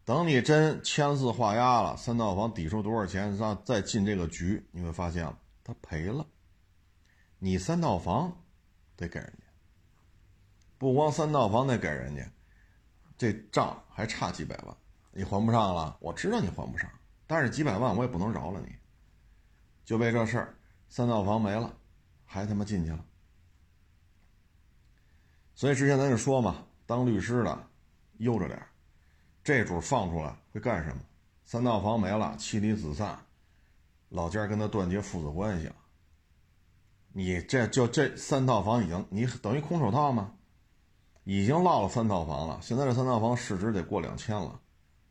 等你真签字画押了，三套房抵出多少钱？再再进这个局，你会发现他赔了。你三套房得给人家，不光三套房得给人家，这账还差几百万，你还不上了。我知道你还不上，但是几百万我也不能饶了你。就为这事儿，三套房没了，还他妈进去了。所以之前咱就说嘛，当律师的悠着点儿。这主放出来会干什么？三套房没了，妻离子散，老家跟他断绝父子关系了。你这就这三套房已经，你等于空手套吗？已经落了三套房了，现在这三套房市值得过两千了，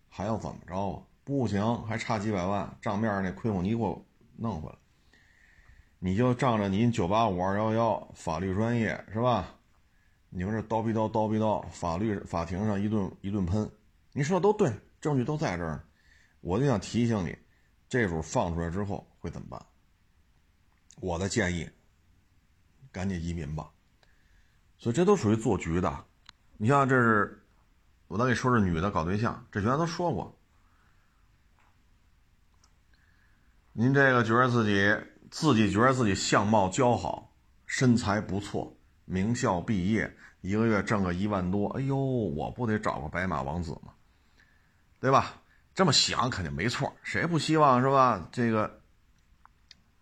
还要怎么着啊？不行，还差几百万，账面那亏空你给我弄回来。你就仗着你九八五二幺幺法律专业是吧？你们这叨逼叨叨逼叨，法律法庭上一顿一顿喷。你说的都对，证据都在这儿，我就想提醒你，这主放出来之后会怎么办？我的建议，赶紧移民吧。所以这都属于做局的。你像这是，我再给你说，这女的搞对象，这原来都说过。您这个觉得自己自己觉得自己相貌姣好，身材不错，名校毕业，一个月挣个一万多，哎呦，我不得找个白马王子吗？对吧？这么想肯定没错，谁不希望是吧？这个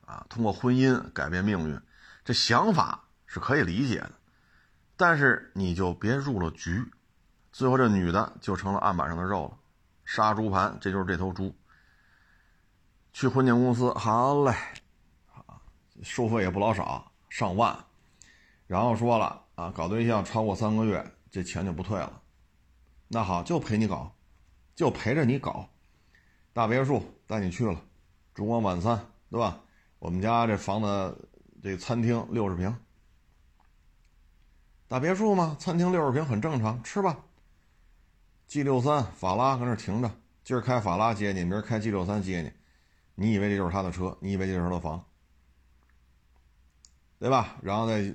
啊，通过婚姻改变命运，这想法是可以理解的。但是你就别入了局，最后这女的就成了案板上的肉了，杀猪盘，这就是这头猪。去婚庆公司，好嘞，啊，收费也不老少，上万。然后说了啊，搞对象超过三个月，这钱就不退了。那好，就陪你搞，就陪着你搞。大别墅带你去了，烛光晚餐，对吧？我们家这房子，这餐厅六十平。大别墅嘛，餐厅六十平很正常，吃吧。G 六三法拉搁那停着，今儿开法拉接你，明儿开 G 六三接你。你以为这就是他的车？你以为这就是他的房，对吧？然后再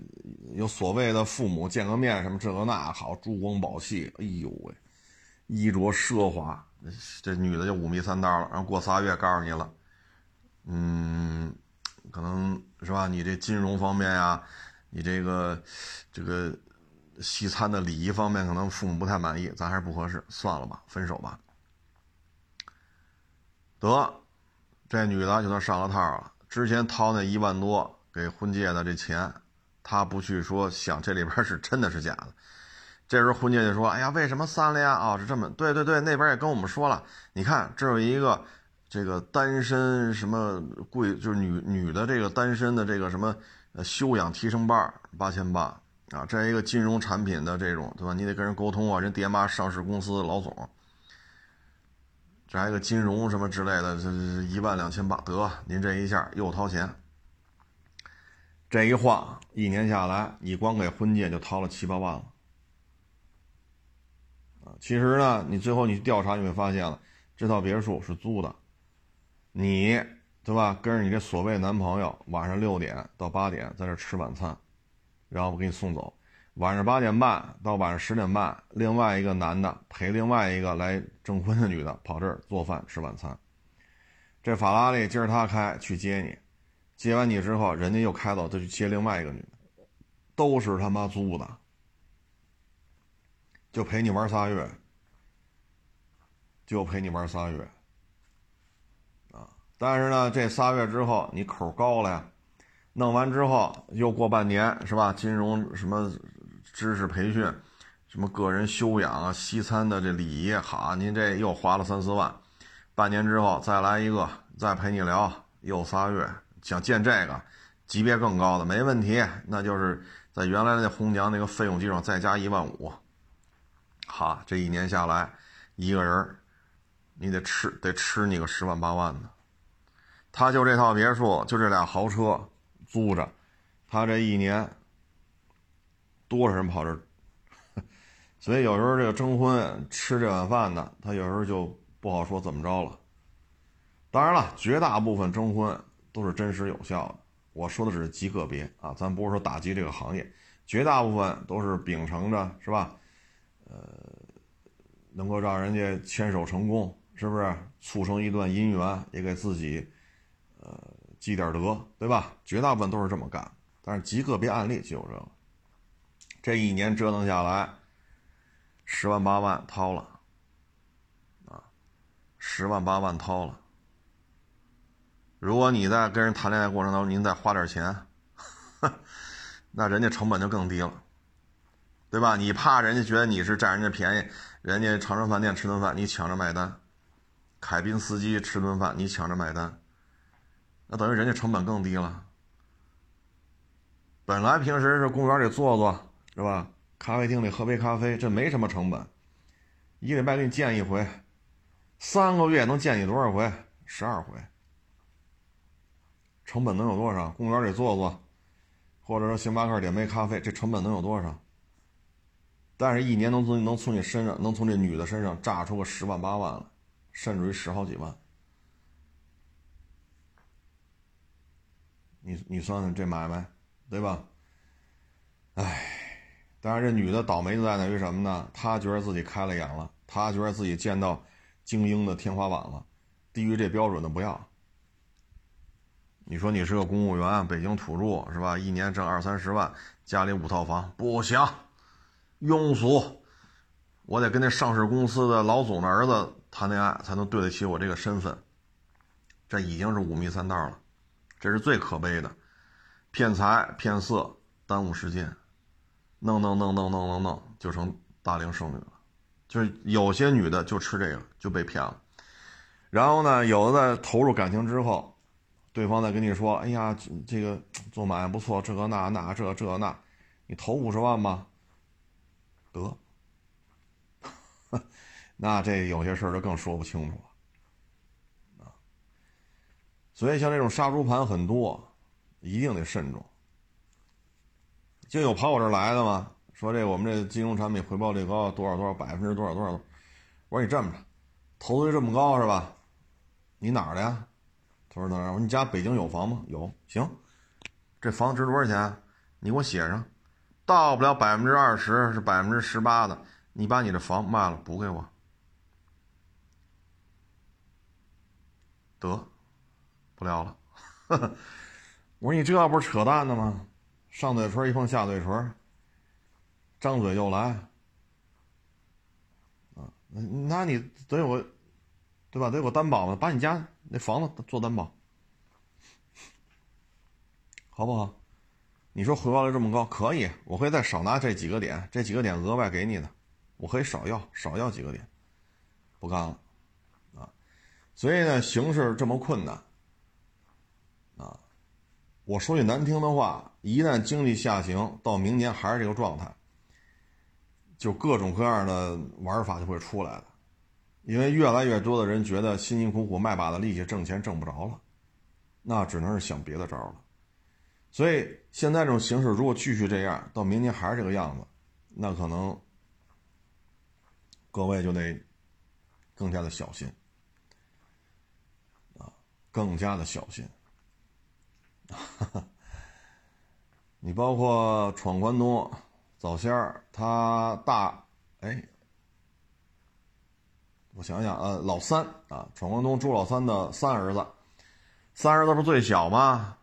有所谓的父母见个面，什么这个那好，珠光宝气，哎呦喂，衣着奢华，这女的就五迷三道了。然后过仨月告诉你了，嗯，可能是吧？你这金融方面呀，你这个这个西餐的礼仪方面，可能父母不太满意，咱还是不合适，算了吧，分手吧，得。这女的就算上了套了。之前掏那一万多给婚介的这钱，她不去说想这里边是真的是假的。这时候婚介就说：“哎呀，为什么散了呀？啊，是这么对对对，那边也跟我们说了。你看这有一个这个单身什么贵，就是女女的这个单身的这个什么呃修养提升班八千八啊，这一个金融产品的这种对吧？你得跟人沟通啊，人爹妈上市公司老总。”这还个金融什么之类的，这一万两千八，得您这一下又掏钱。这一晃一年下来，你光给婚介就掏了七八万了。啊，其实呢，你最后你去调查，你会发现了，这套别墅是租的，你对吧？跟着你这所谓男朋友，晚上六点到八点在这吃晚餐，然后我给你送走。晚上八点半到晚上十点半，另外一个男的陪另外一个来征婚的女的跑这儿做饭吃晚餐。这法拉利今儿他开去接你，接完你之后，人家又开走再去接另外一个女的，都是他妈租的，就陪你玩仨月，就陪你玩仨月。啊，但是呢，这仨月之后你口高了呀，弄完之后又过半年是吧？金融什么？知识培训，什么个人修养啊，西餐的这礼仪，好，您这又花了三四万，半年之后再来一个，再陪你聊，又仨月，想见这个级别更高的没问题，那就是在原来那红娘那个费用基础上再加一万五，好，这一年下来，一个人你得吃得吃你个十万八万的，他就这套别墅，就这俩豪车租着，他这一年。多少人跑这儿？所以有时候这个征婚吃这碗饭的，他有时候就不好说怎么着了。当然了，绝大部分征婚都是真实有效的。我说的只是极个别啊，咱不是说打击这个行业，绝大部分都是秉承着是吧？呃，能够让人家牵手成功，是不是促成一段姻缘，也给自己呃积点德，对吧？绝大部分都是这么干，但是极个别案例就有这个。这一年折腾下来，十万八万掏了，啊，十万八万掏了。如果你在跟人谈恋爱过程当中，您再花点钱，那人家成本就更低了，对吧？你怕人家觉得你是占人家便宜，人家长城饭店吃顿饭，你抢着买单；凯宾斯基吃顿饭，你抢着买单，那等于人家成本更低了。本来平时是公园里坐坐。是吧？咖啡厅里喝杯咖啡，这没什么成本。一礼拜给你见一回，三个月能见你多少回？十二回。成本能有多少？公园里坐坐，或者说星巴克点杯咖啡，这成本能有多少？但是，一年能从能从你身上，能从这女的身上榨出个十万八万来，甚至于十好几万。你你算算这买卖，对吧？哎，当然这女的倒霉就在于什么呢？她觉得自己开了眼了，她觉得自己见到精英的天花板了，低于这标准的不要。你说你是个公务员，北京土著是吧？一年挣二三十万，家里五套房，不行，庸俗。我得跟那上市公司的老总的儿子谈恋爱，才能对得起我这个身份。这已经是五迷三道了，这是最可悲的，骗财骗色，耽误时间，弄弄弄弄弄弄弄，就成大龄剩女了。就是有些女的就吃这个就被骗了，然后呢，有的在投入感情之后。对方再跟你说：“哎呀，这个做买卖不错，这个那那这这那，你投五十万吧。”得，那这有些事儿就更说不清楚了啊。所以像这种杀猪盘很多，一定得慎重。就有跑我这儿来的嘛，说这我们这金融产品回报率高，多少多少百分之多少多少。我说你这么着，投资这么高是吧？你哪儿的呀？他说哪儿：“我说你家北京有房吗？有，行，这房子值多少钱？你给我写上，到不了百分之二十，是百分之十八的，你把你的房卖了补给我。得，不聊了。我说你这不是扯淡的吗？上嘴唇一碰下嘴唇，张嘴就来。啊，那你得有，对吧？得有个担保嘛，把你家。”那房子做担保，好不好？你说回报率这么高，可以，我可以再少拿这几个点，这几个点额外给你的，我可以少要，少要几个点，不干了，啊！所以呢，形势这么困难，我说句难听的话，一旦经济下行，到明年还是这个状态，就各种各样的玩法就会出来了。因为越来越多的人觉得辛辛苦苦卖把子力气挣钱挣不着了，那只能是想别的招了。所以现在这种形势如果继续这样，到明年还是这个样子，那可能各位就得更加的小心啊，更加的小心。你包括闯关东、早先儿，他大哎。我想想，呃，老三啊，闯关东朱老三的三儿子，三儿子不是最小吗？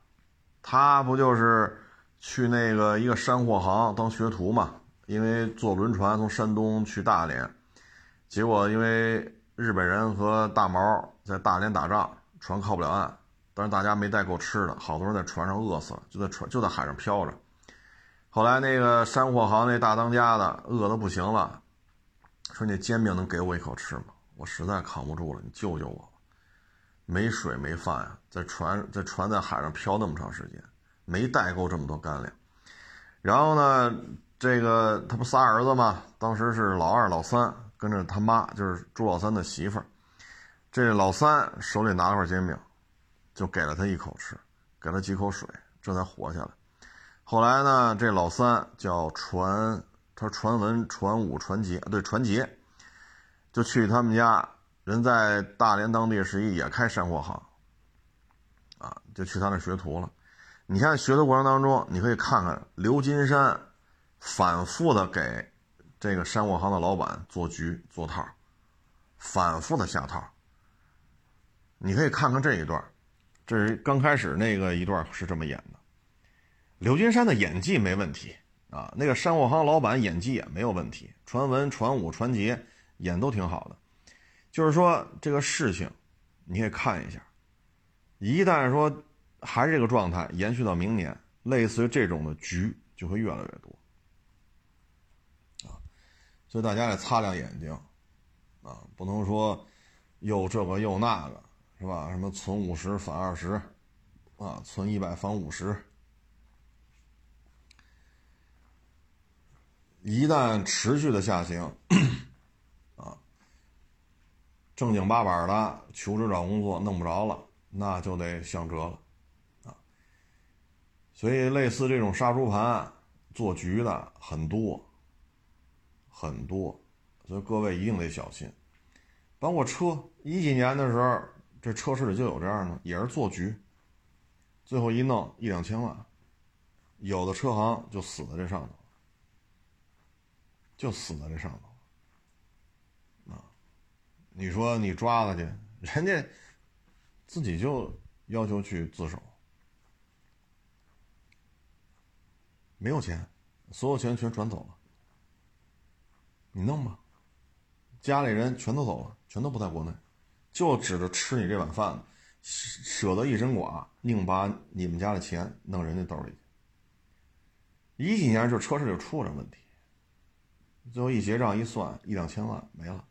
他不就是去那个一个山货行当学徒嘛？因为坐轮船从山东去大连，结果因为日本人和大毛在大连打仗，船靠不了岸，但是大家没带够吃的，好多人在船上饿死了，就在船就在海上漂着。后来那个山货行那大当家的饿得不行了，说：“那煎饼能给我一口吃吗？”我实在扛不住了，你救救我！没水没饭啊，在船在船在海上漂那么长时间，没带够这么多干粮。然后呢，这个他不仨儿子吗？当时是老二、老三跟着他妈，就是朱老三的媳妇儿。这老三手里拿了块煎饼，就给了他一口吃，给了几口水，这才活下来。后来呢，这老三叫传，他传文、传武、传杰，对，传杰。就去他们家，人在大连当地是一也开山货行，啊，就去他那学徒了。你看学的过程当中，你可以看看刘金山反复的给这个山货行的老板做局做套，反复的下套。你可以看看这一段，这是刚开始那个一段是这么演的。刘金山的演技没问题啊，那个山货行老板演技也没有问题，传文、传武、传杰。演都挺好的，就是说这个事情，你可以看一下。一旦说还是这个状态延续到明年，类似于这种的局就会越来越多啊。所以大家得擦亮眼睛啊，不能说又这个又那个，是吧？什么存五十返二十啊，存一百返五十，一旦持续的下行。啊正经八百的求职找工作弄不着了，那就得想辙了，啊！所以类似这种杀猪盘做局的很多，很多，所以各位一定得小心。包括车，一几年的时候，这车市里就有这样的，也是做局，最后一弄一两千万，有的车行就死在这上头，就死在这上头。啊，你说你抓他去，人家自己就要求去自首，没有钱，所有钱全转走了，你弄吧，家里人全都走了，全都不在国内，就指着吃你这碗饭。舍得一身剐，宁把你们家的钱弄人家兜里。一几年就车市就出了问题，最后一结账一算，一两千万没了，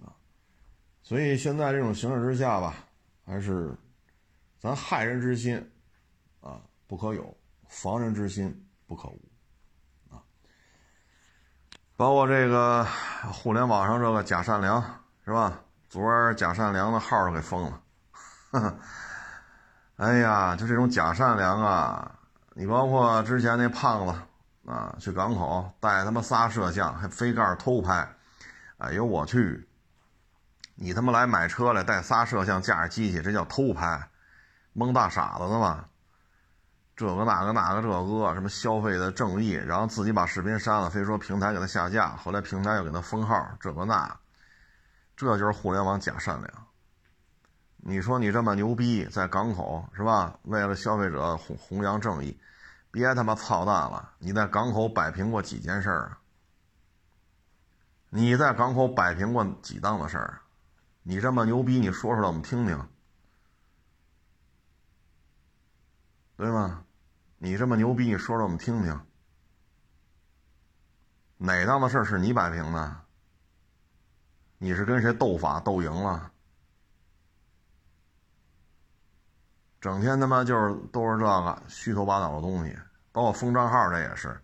啊！所以现在这种形势之下吧，还是咱害人之心啊不可有，防人之心不可无，啊！包括这个互联网上这个假善良是吧？昨儿假善良的号给封了，哎呀，就这种假善良啊！你包括之前那胖子啊，去港口带他妈仨摄像，还飞盖偷拍，哎呦我去！你他妈来买车来带仨摄像，架着机器，这叫偷拍？蒙大傻子呢吗？这个那个那个这个什么消费的正义，然后自己把视频删了，非说平台给他下架，后来平台又给他封号，这个那。这就是互联网假善良。你说你这么牛逼，在港口是吧？为了消费者弘弘扬正义，别他妈操蛋了！你在港口摆平过几件事儿啊？你在港口摆平过几档子事儿？你这么牛逼，你说出来我们听听，对吗？你这么牛逼，你说说我们听听，哪档子事儿是你摆平的？你是跟谁斗法斗赢了？整天他妈就是都是这个虚头巴脑的东西，包括封账号这也是。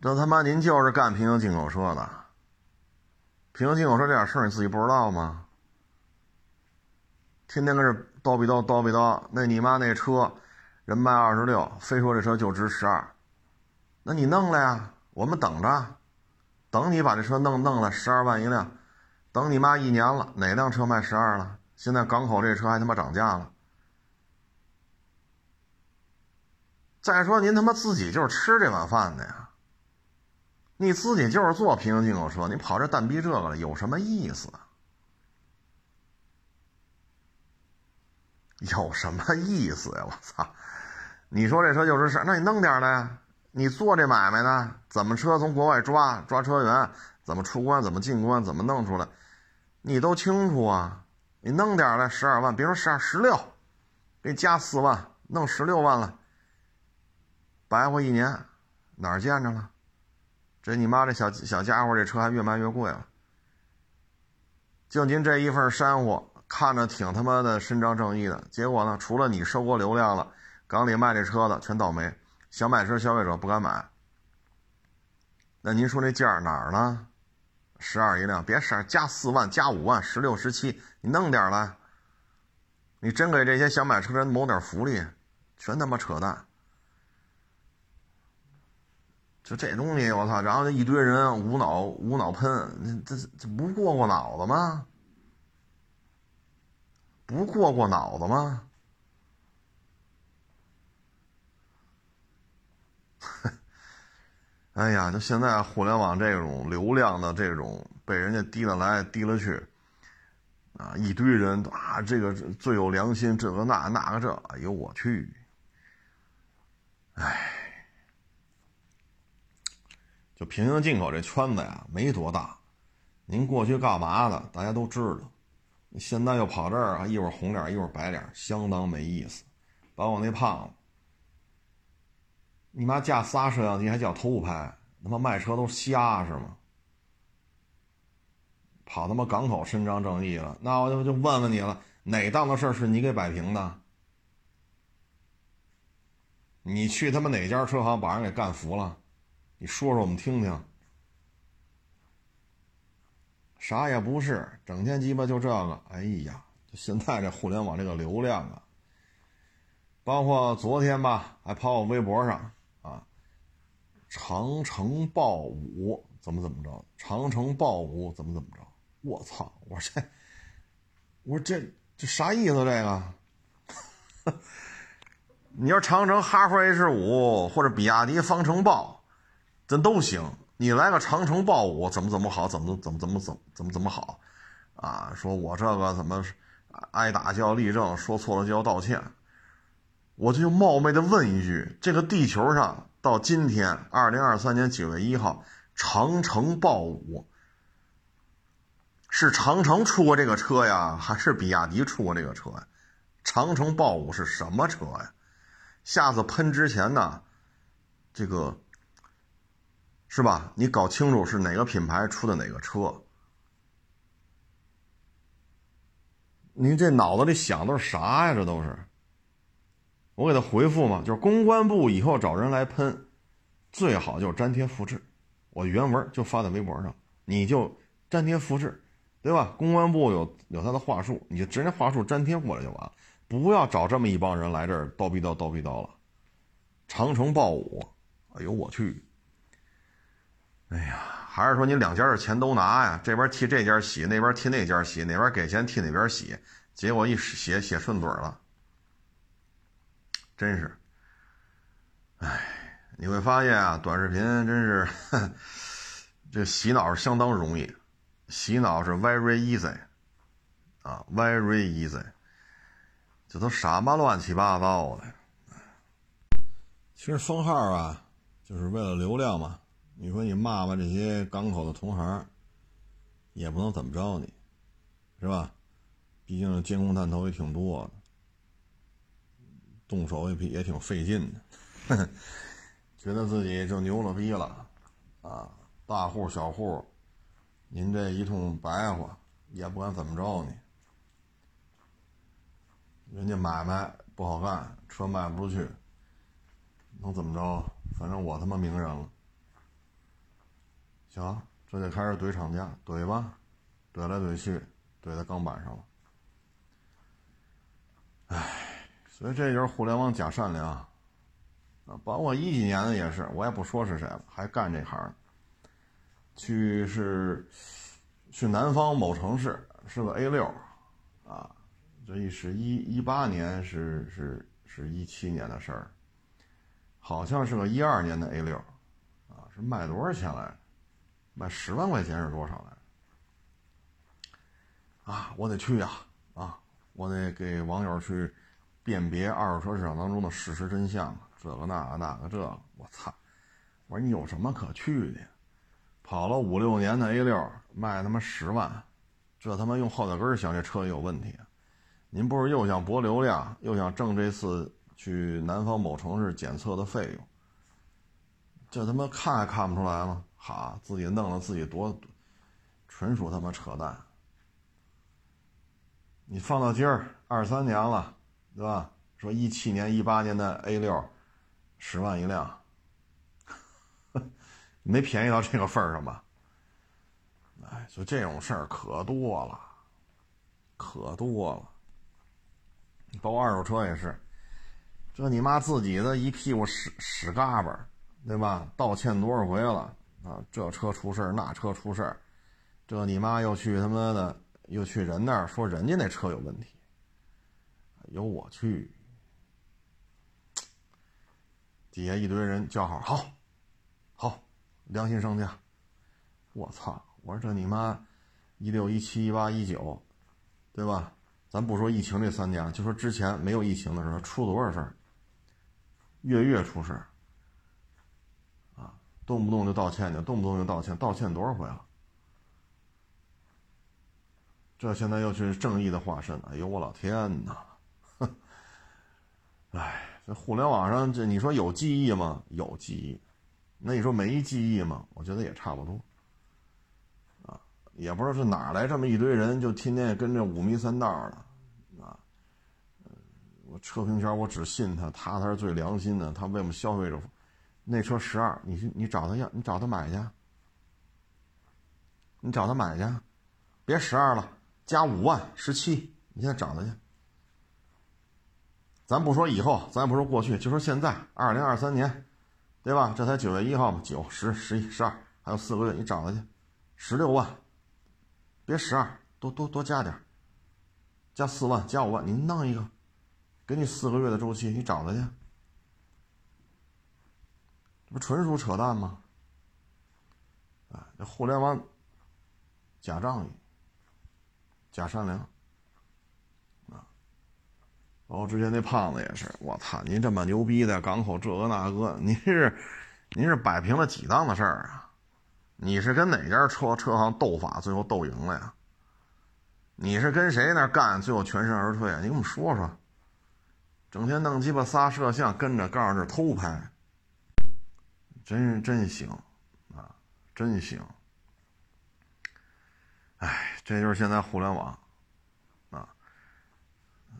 这他妈您就是干平行进口车的，平行进口车这点事儿你自己不知道吗？天天跟这叨逼叨叨逼叨，那你妈那车人卖二十六，非说这车就值十二，那你弄了呀？我们等着。等你把这车弄弄了，十二万一辆，等你妈一年了，哪辆车卖十二了？现在港口这车还他妈涨价了。再说您他妈自己就是吃这碗饭的呀，你自己就是做平行进口车，你跑这蛋逼这个了，有什么意思？有什么意思呀？我操！你说这车就是事那你弄点来。你做这买卖呢？怎么车从国外抓抓车源？怎么出关？怎么进关？怎么弄出来？你都清楚啊！你弄点来十二万，别说十二十六，给你加四万，弄十六万了，白活一年，哪儿见着了？这你妈这小小家伙，这车还越卖越贵了。就您这一份山货，看着挺他妈的伸张正义的，结果呢，除了你收过流量了，港里卖这车的全倒霉。想买车，消费者不敢买。那您说这价哪儿呢？十二一辆，别十二加四万，加五万，十六、十七，你弄点来。你真给这些想买车人谋点福利，全他妈扯淡。就这东西，我操！然后一堆人无脑无脑喷，这这不过过脑子吗？不过过脑子吗？哎呀，就现在互联网这种流量的这种被人家提了来提了去，啊，一堆人啊，这个最有良心，这个那那个这，哎呦我去，哎，就平行进口这圈子呀，没多大。您过去干嘛的？大家都知道。现在又跑这儿啊，一会儿红脸，一会儿白脸，相当没意思。把我那胖子。你妈架仨摄像机还叫偷拍？他妈卖车都瞎是吗？跑他妈港口伸张正义了？那我就就问问你了，哪档子事儿是你给摆平的？你去他妈哪家车行把人给干服了？你说说我们听听。啥也不是，整天鸡巴就这个。哎呀，现在这互联网这个流量啊，包括昨天吧，还跑我微博上。长城豹五怎么怎么着？长城豹五怎么怎么着？我操！我说这，我说这这啥意思？这个？你要长城哈弗 H 五或者比亚迪方程豹，咱都行。你来个长城豹五，怎么怎么好？怎么怎么怎么怎么怎么怎么好？啊，说我这个怎么挨打就要立正，说错了就要道歉。我就冒昧的问一句：这个地球上到今天，二零二三年九月一号，长城豹五是长城出过这个车呀，还是比亚迪出过这个车呀？长城豹五是什么车呀？下次喷之前呢，这个是吧？你搞清楚是哪个品牌出的哪个车。您这脑子里想都是啥呀？这都是。我给他回复嘛，就是公关部以后找人来喷，最好就粘贴复制。我原文就发在微博上，你就粘贴复制，对吧？公关部有有他的话术，你就直接话术粘贴过来就完了。不要找这么一帮人来这儿叨逼叨叨逼叨了。长城豹五，哎呦我去！哎呀，还是说你两家的钱都拿呀？这边替这家洗，那边替那家洗，哪边给钱替哪边洗，结果一写写顺嘴了，真是。哎，你会发现啊，短视频真是这洗脑是相当容易，洗脑是 very easy 啊，very easy。这都什么乱七八糟的？其实封号啊，就是为了流量嘛。你说你骂骂这些港口的同行，也不能怎么着你，是吧？毕竟监控探头也挺多的，动手也也挺费劲的。觉得自己就牛了逼了啊！大户小户，您这一通白话，也不敢怎么着你。人家买卖不好干，车卖不出去，能怎么着？反正我他妈名人了。行，这就开始怼厂家，怼吧，怼来怼去，怼在钢板上了。唉，所以这就是互联网假善良啊！包括一几年的也是，我也不说是谁了，还干这行。去是去南方某城市，是个 A 六，啊。这一是一一八年是是是一七年的事儿，好像是个一二年的 A 六，啊，是卖多少钱来？卖十万块钱是多少来？啊，我得去呀！啊，我得给网友去辨别二手车市场当中的事实真相，这个那个那个这个，我操！我说你有什么可去的？跑了五六年的 A 六卖他妈十万，这他妈用后脚跟想这车也有问题。您不是又想博流量，又想挣这次去南方某城市检测的费用？这他妈看还看不出来吗？哈，自己弄了自己多，纯属他妈扯淡。你放到今儿二三年了，对吧？说一七年、一八年的 A 六，十万一辆，没便宜到这个份儿上吧？哎，就这种事儿可多了，可多了。包括二手车也是，这你妈自己的一屁股屎屎嘎巴，对吧？道歉多少回了啊？这车出事儿，那车出事儿，这你妈又去他妈的又去人那儿说人家那车有问题。哎呦我去！底下一堆人叫好，好，好，良心商家。我操！我说这你妈一六一七一八一九，对吧？咱不说疫情这三年，就说之前没有疫情的时候，出多少事儿，月月出事儿，啊，动不动就道歉去，动不动就道歉，道歉多少回了？这现在又是正义的化身，哎呦我老天哪！哎，这互联网上这你说有记忆吗？有记忆，那你说没记忆吗？我觉得也差不多。啊也不知道是哪来这么一堆人，就天天跟着五迷三道的，啊，我车评圈我只信他，他才是最良心的，他为我们消费者，那车十二，你去你找他要，你找他买去，你找他买去，别十二了，加五万十七，你现在找他去，咱不说以后，咱也不说过去，就说现在二零二三年，对吧？这才九月一号嘛，九十十一十二，还有四个月，你找他去，十六万。别十二，多多多加点加四万，加五万，你弄一个，给你四个月的周期，你找他去，这不纯属扯淡吗？啊，这互联网假仗义，假善良。包括之前那胖子也是，我操！您这么牛逼的港口这个那个，您是您是摆平了几档子事儿啊？你是跟哪家车车行斗法，最后斗赢了呀？你是跟谁那干，最后全身而退啊？你跟我们说说。整天弄鸡巴仨摄像跟着，告诉这偷拍，真是真行啊，真行！哎，这就是现在互联网。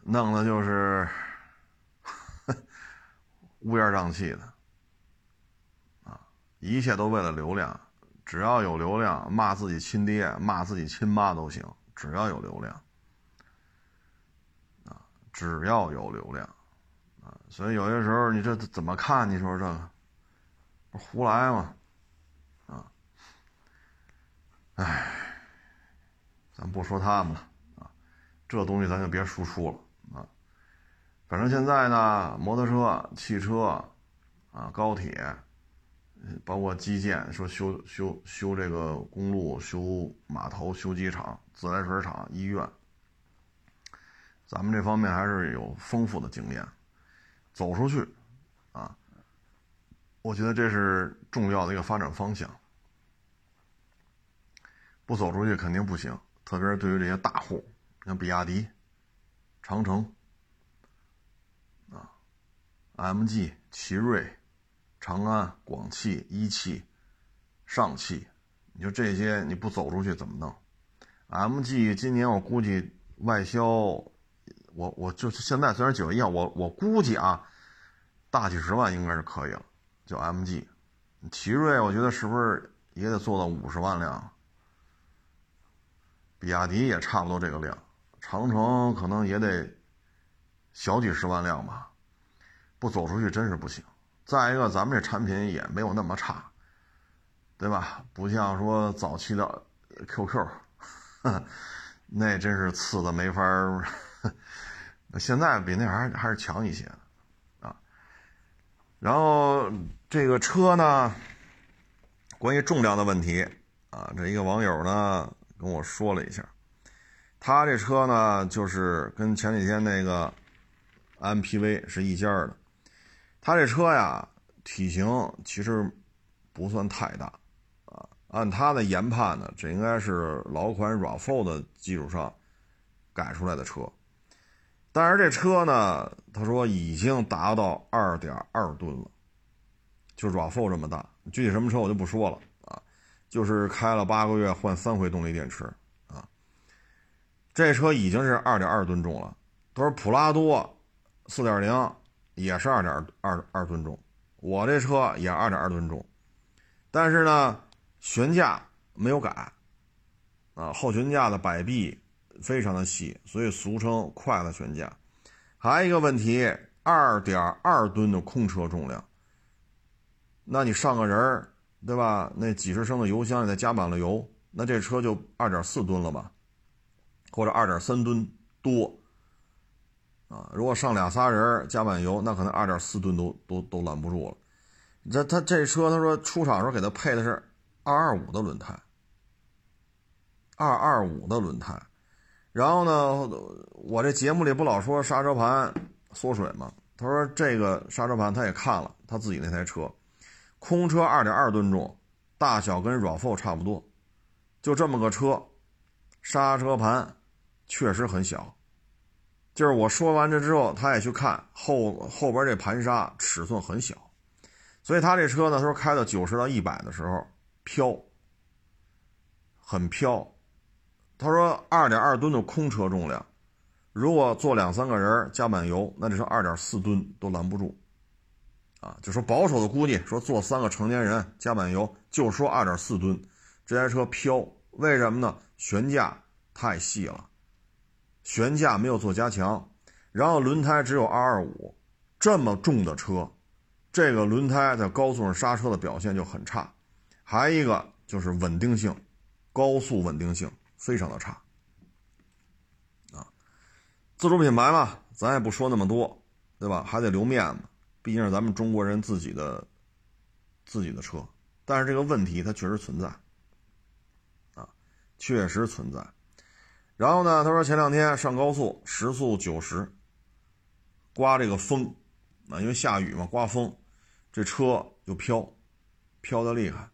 弄的就是 乌烟瘴气的，啊，一切都为了流量，只要有流量，骂自己亲爹、骂自己亲妈都行，只要有流量，啊，只要有流量，啊，所以有些时候你这怎么看？你说这个不胡来吗？啊，哎，咱不说他们了，啊，这东西咱就别输出了。反正现在呢，摩托车、汽车，啊，高铁，包括基建，说修修修这个公路、修码头、修机场、自来水厂、医院，咱们这方面还是有丰富的经验。走出去，啊，我觉得这是重要的一个发展方向。不走出去肯定不行，特别是对于这些大户，像比亚迪。长城，MG、奇瑞、长安、广汽、一汽、上汽，你说这些你不走出去怎么弄？MG 今年我估计外销，我我就是现在虽然九月一号，我我估计啊，大几十万应该是可以了。就 MG，奇瑞我觉得是不是也得做到五十万辆？比亚迪也差不多这个量。长城可能也得小几十万辆吧，不走出去真是不行。再一个，咱们这产品也没有那么差，对吧？不像说早期的 QQ，那真是次的没法儿。现在比那还还是强一些啊。然后这个车呢，关于重量的问题啊，这一个网友呢跟我说了一下。他这车呢，就是跟前几天那个 MPV 是一家的。他这车呀，体型其实不算太大啊。按他的研判呢，这应该是老款 RAV4 的基础上改出来的车。但是这车呢，他说已经达到2.2吨了，就 RAV4 这么大。具体什么车我就不说了啊，就是开了八个月换三回动力电池啊。这车已经是二点二吨重了，他说普拉多四点零也是二点二二吨重，我这车也二点二吨重，但是呢，悬架没有改，啊，后悬架的摆臂非常的细，所以俗称筷子悬架。还有一个问题，二点二吨的空车重量，那你上个人对吧？那几十升的油箱，你再加满了油，那这车就二点四吨了吧？或者二点三吨多，啊，如果上俩仨人加满油，那可能二点四吨都都都拦不住了。这他这车，他说出厂时候给他配的是二二五的轮胎，二二五的轮胎。然后呢，我这节目里不老说刹车盘缩水吗？他说这个刹车盘他也看了，他自己那台车，空车二点二吨重，大小跟 RAV4 差不多，就这么个车，刹车盘。确实很小，就是我说完这之后，他也去看后后边这盘刹尺寸很小，所以他这车呢，他说开到九十到一百的时候飘，很飘。他说二点二吨的空车重量，如果坐两三个人加满油，那这车二点四吨都拦不住，啊，就说保守的估计，说坐三个成年人加满油，就说二点四吨，这台车飘，为什么呢？悬架太细了。悬架没有做加强，然后轮胎只有二二五，这么重的车，这个轮胎在高速上刹车的表现就很差，还一个就是稳定性，高速稳定性非常的差，啊，自主品牌嘛，咱也不说那么多，对吧？还得留面子，毕竟是咱们中国人自己的自己的车。但是这个问题它确实存在，啊，确实存在。然后呢，他说前两天上高速时速九十，刮这个风，啊，因为下雨嘛，刮风，这车就飘，飘的厉害。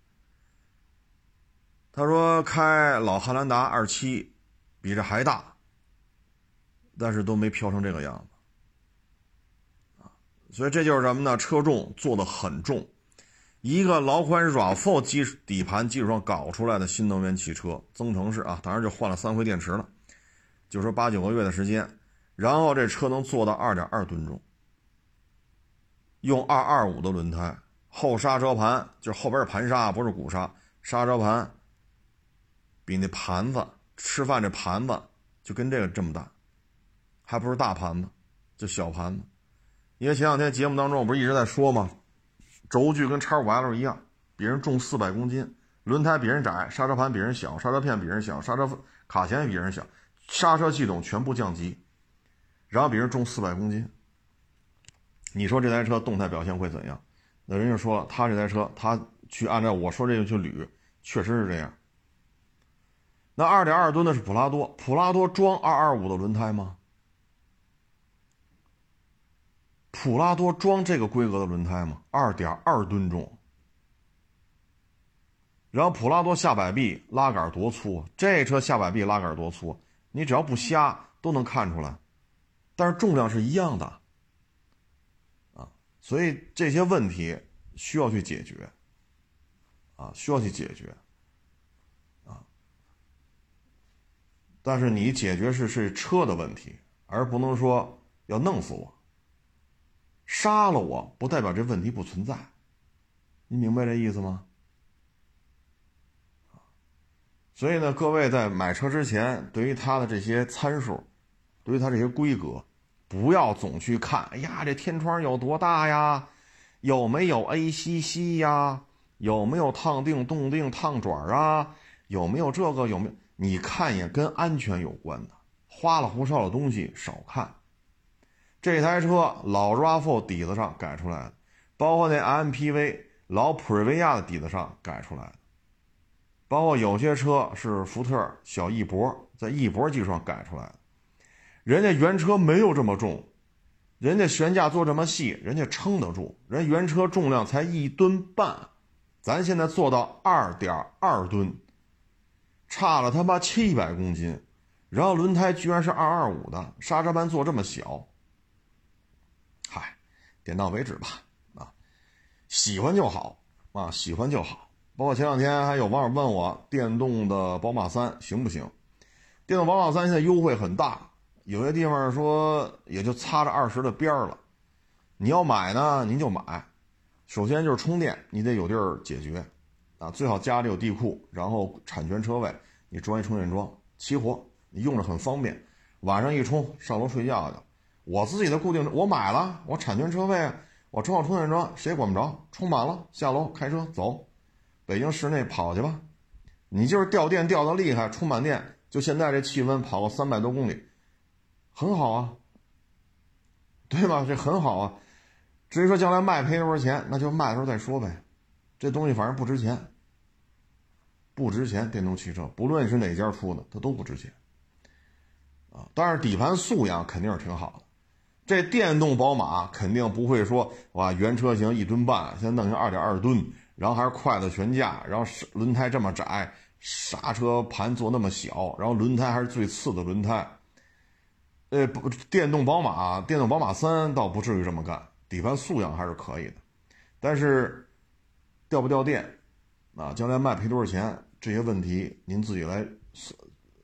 他说开老汉兰达二七，比这还大，但是都没飘成这个样子，所以这就是什么呢？车重做的很重。一个老款 RAV4 基底盘基础上搞出来的新能源汽车增程式啊，当然就换了三回电池了，就说八九个月的时间，然后这车能做到二点二吨重，用二二五的轮胎，后刹车盘就是后边是盘刹，不是鼓刹，刹车盘比那盘子吃饭这盘子就跟这个这么大，还不是大盘子，就小盘子，因为前两天节目当中我不是一直在说吗？轴距跟叉五 L 一样，比人重四百公斤，轮胎比人窄，刹车盘比人小，刹车片比人小，刹车卡钳也比人小，刹车系统全部降级，然后比人重四百公斤。你说这台车动态表现会怎样？那人家说了，他这台车他去按照我说这个去捋，确实是这样。那二点二吨的是普拉多，普拉多装二二五的轮胎吗？普拉多装这个规格的轮胎吗？二点二吨重，然后普拉多下摆臂拉杆多粗？这车下摆臂拉杆多粗？你只要不瞎都能看出来，但是重量是一样的，啊，所以这些问题需要去解决，啊，需要去解决，啊，但是你解决是是车的问题，而不能说要弄死我。杀了我不代表这问题不存在，你明白这意思吗？所以呢，各位在买车之前，对于它的这些参数，对于它这些规格，不要总去看。哎呀，这天窗有多大呀？有没有 ACC 呀？有没有烫定、动定、烫爪啊？有没有这个？有没有？你看一眼跟安全有关的，花里胡哨的东西少看。这台车老 RAV4 底子上改出来的，包括那 MPV 老普瑞维亚的底子上改出来的，包括有些车是福特小翼博在翼博基础上改出来的，人家原车没有这么重，人家悬架做这么细，人家撑得住，人原车重量才一吨半，咱现在做到二点二吨，差了他妈七百公斤，然后轮胎居然是二二五的，刹车盘做这么小。点到为止吧，啊，喜欢就好啊，喜欢就好。包括前两天还有网友问我，电动的宝马三行不行？电动宝马三现在优惠很大，有些地方说也就擦着二十的边儿了。你要买呢，您就买。首先就是充电，你得有地儿解决啊，最好家里有地库，然后产权车位，你装一充电桩，齐活，你用着很方便。晚上一充，上楼睡觉去。我自己的固定，我买了，我产权车位，我装好充电桩，谁也管不着。充满了，下楼开车走，北京市内跑去吧。你就是掉电掉的厉害，充满电，就现在这气温，跑个三百多公里，很好啊，对吧？这很好啊。至于说将来卖赔多少钱，那就卖的时候再说呗。这东西反正不值钱，不值钱。电动汽车，不论是哪家出的，它都不值钱啊。但是底盘素养肯定是挺好的。这电动宝马肯定不会说哇，原车型一吨半，现在弄成二点二吨，然后还是筷子悬架，然后轮胎这么窄，刹车盘做那么小，然后轮胎还是最次的轮胎。呃，不，电动宝马，电动宝马三倒不至于这么干，底盘素养还是可以的，但是掉不掉电，啊，将来卖赔多少钱，这些问题您自己来算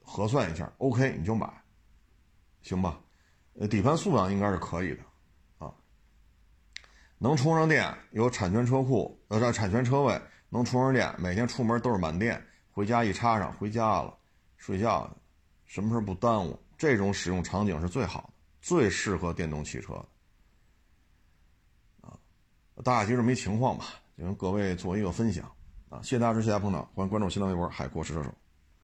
核算一下，OK 你就买，行吧？呃，底盘素养应该是可以的，啊，能充上电，有产权车库，呃，产权车位，能充上电，每天出门都是满电，回家一插上，回家了，睡觉，什么时候不耽误？这种使用场景是最好的，最适合电动汽车的，啊，大概就这么一情况吧，就跟各位做一个分享，啊，谢谢大家支持，谢谢大家捧场，欢迎关注新浪微博海阔试车手。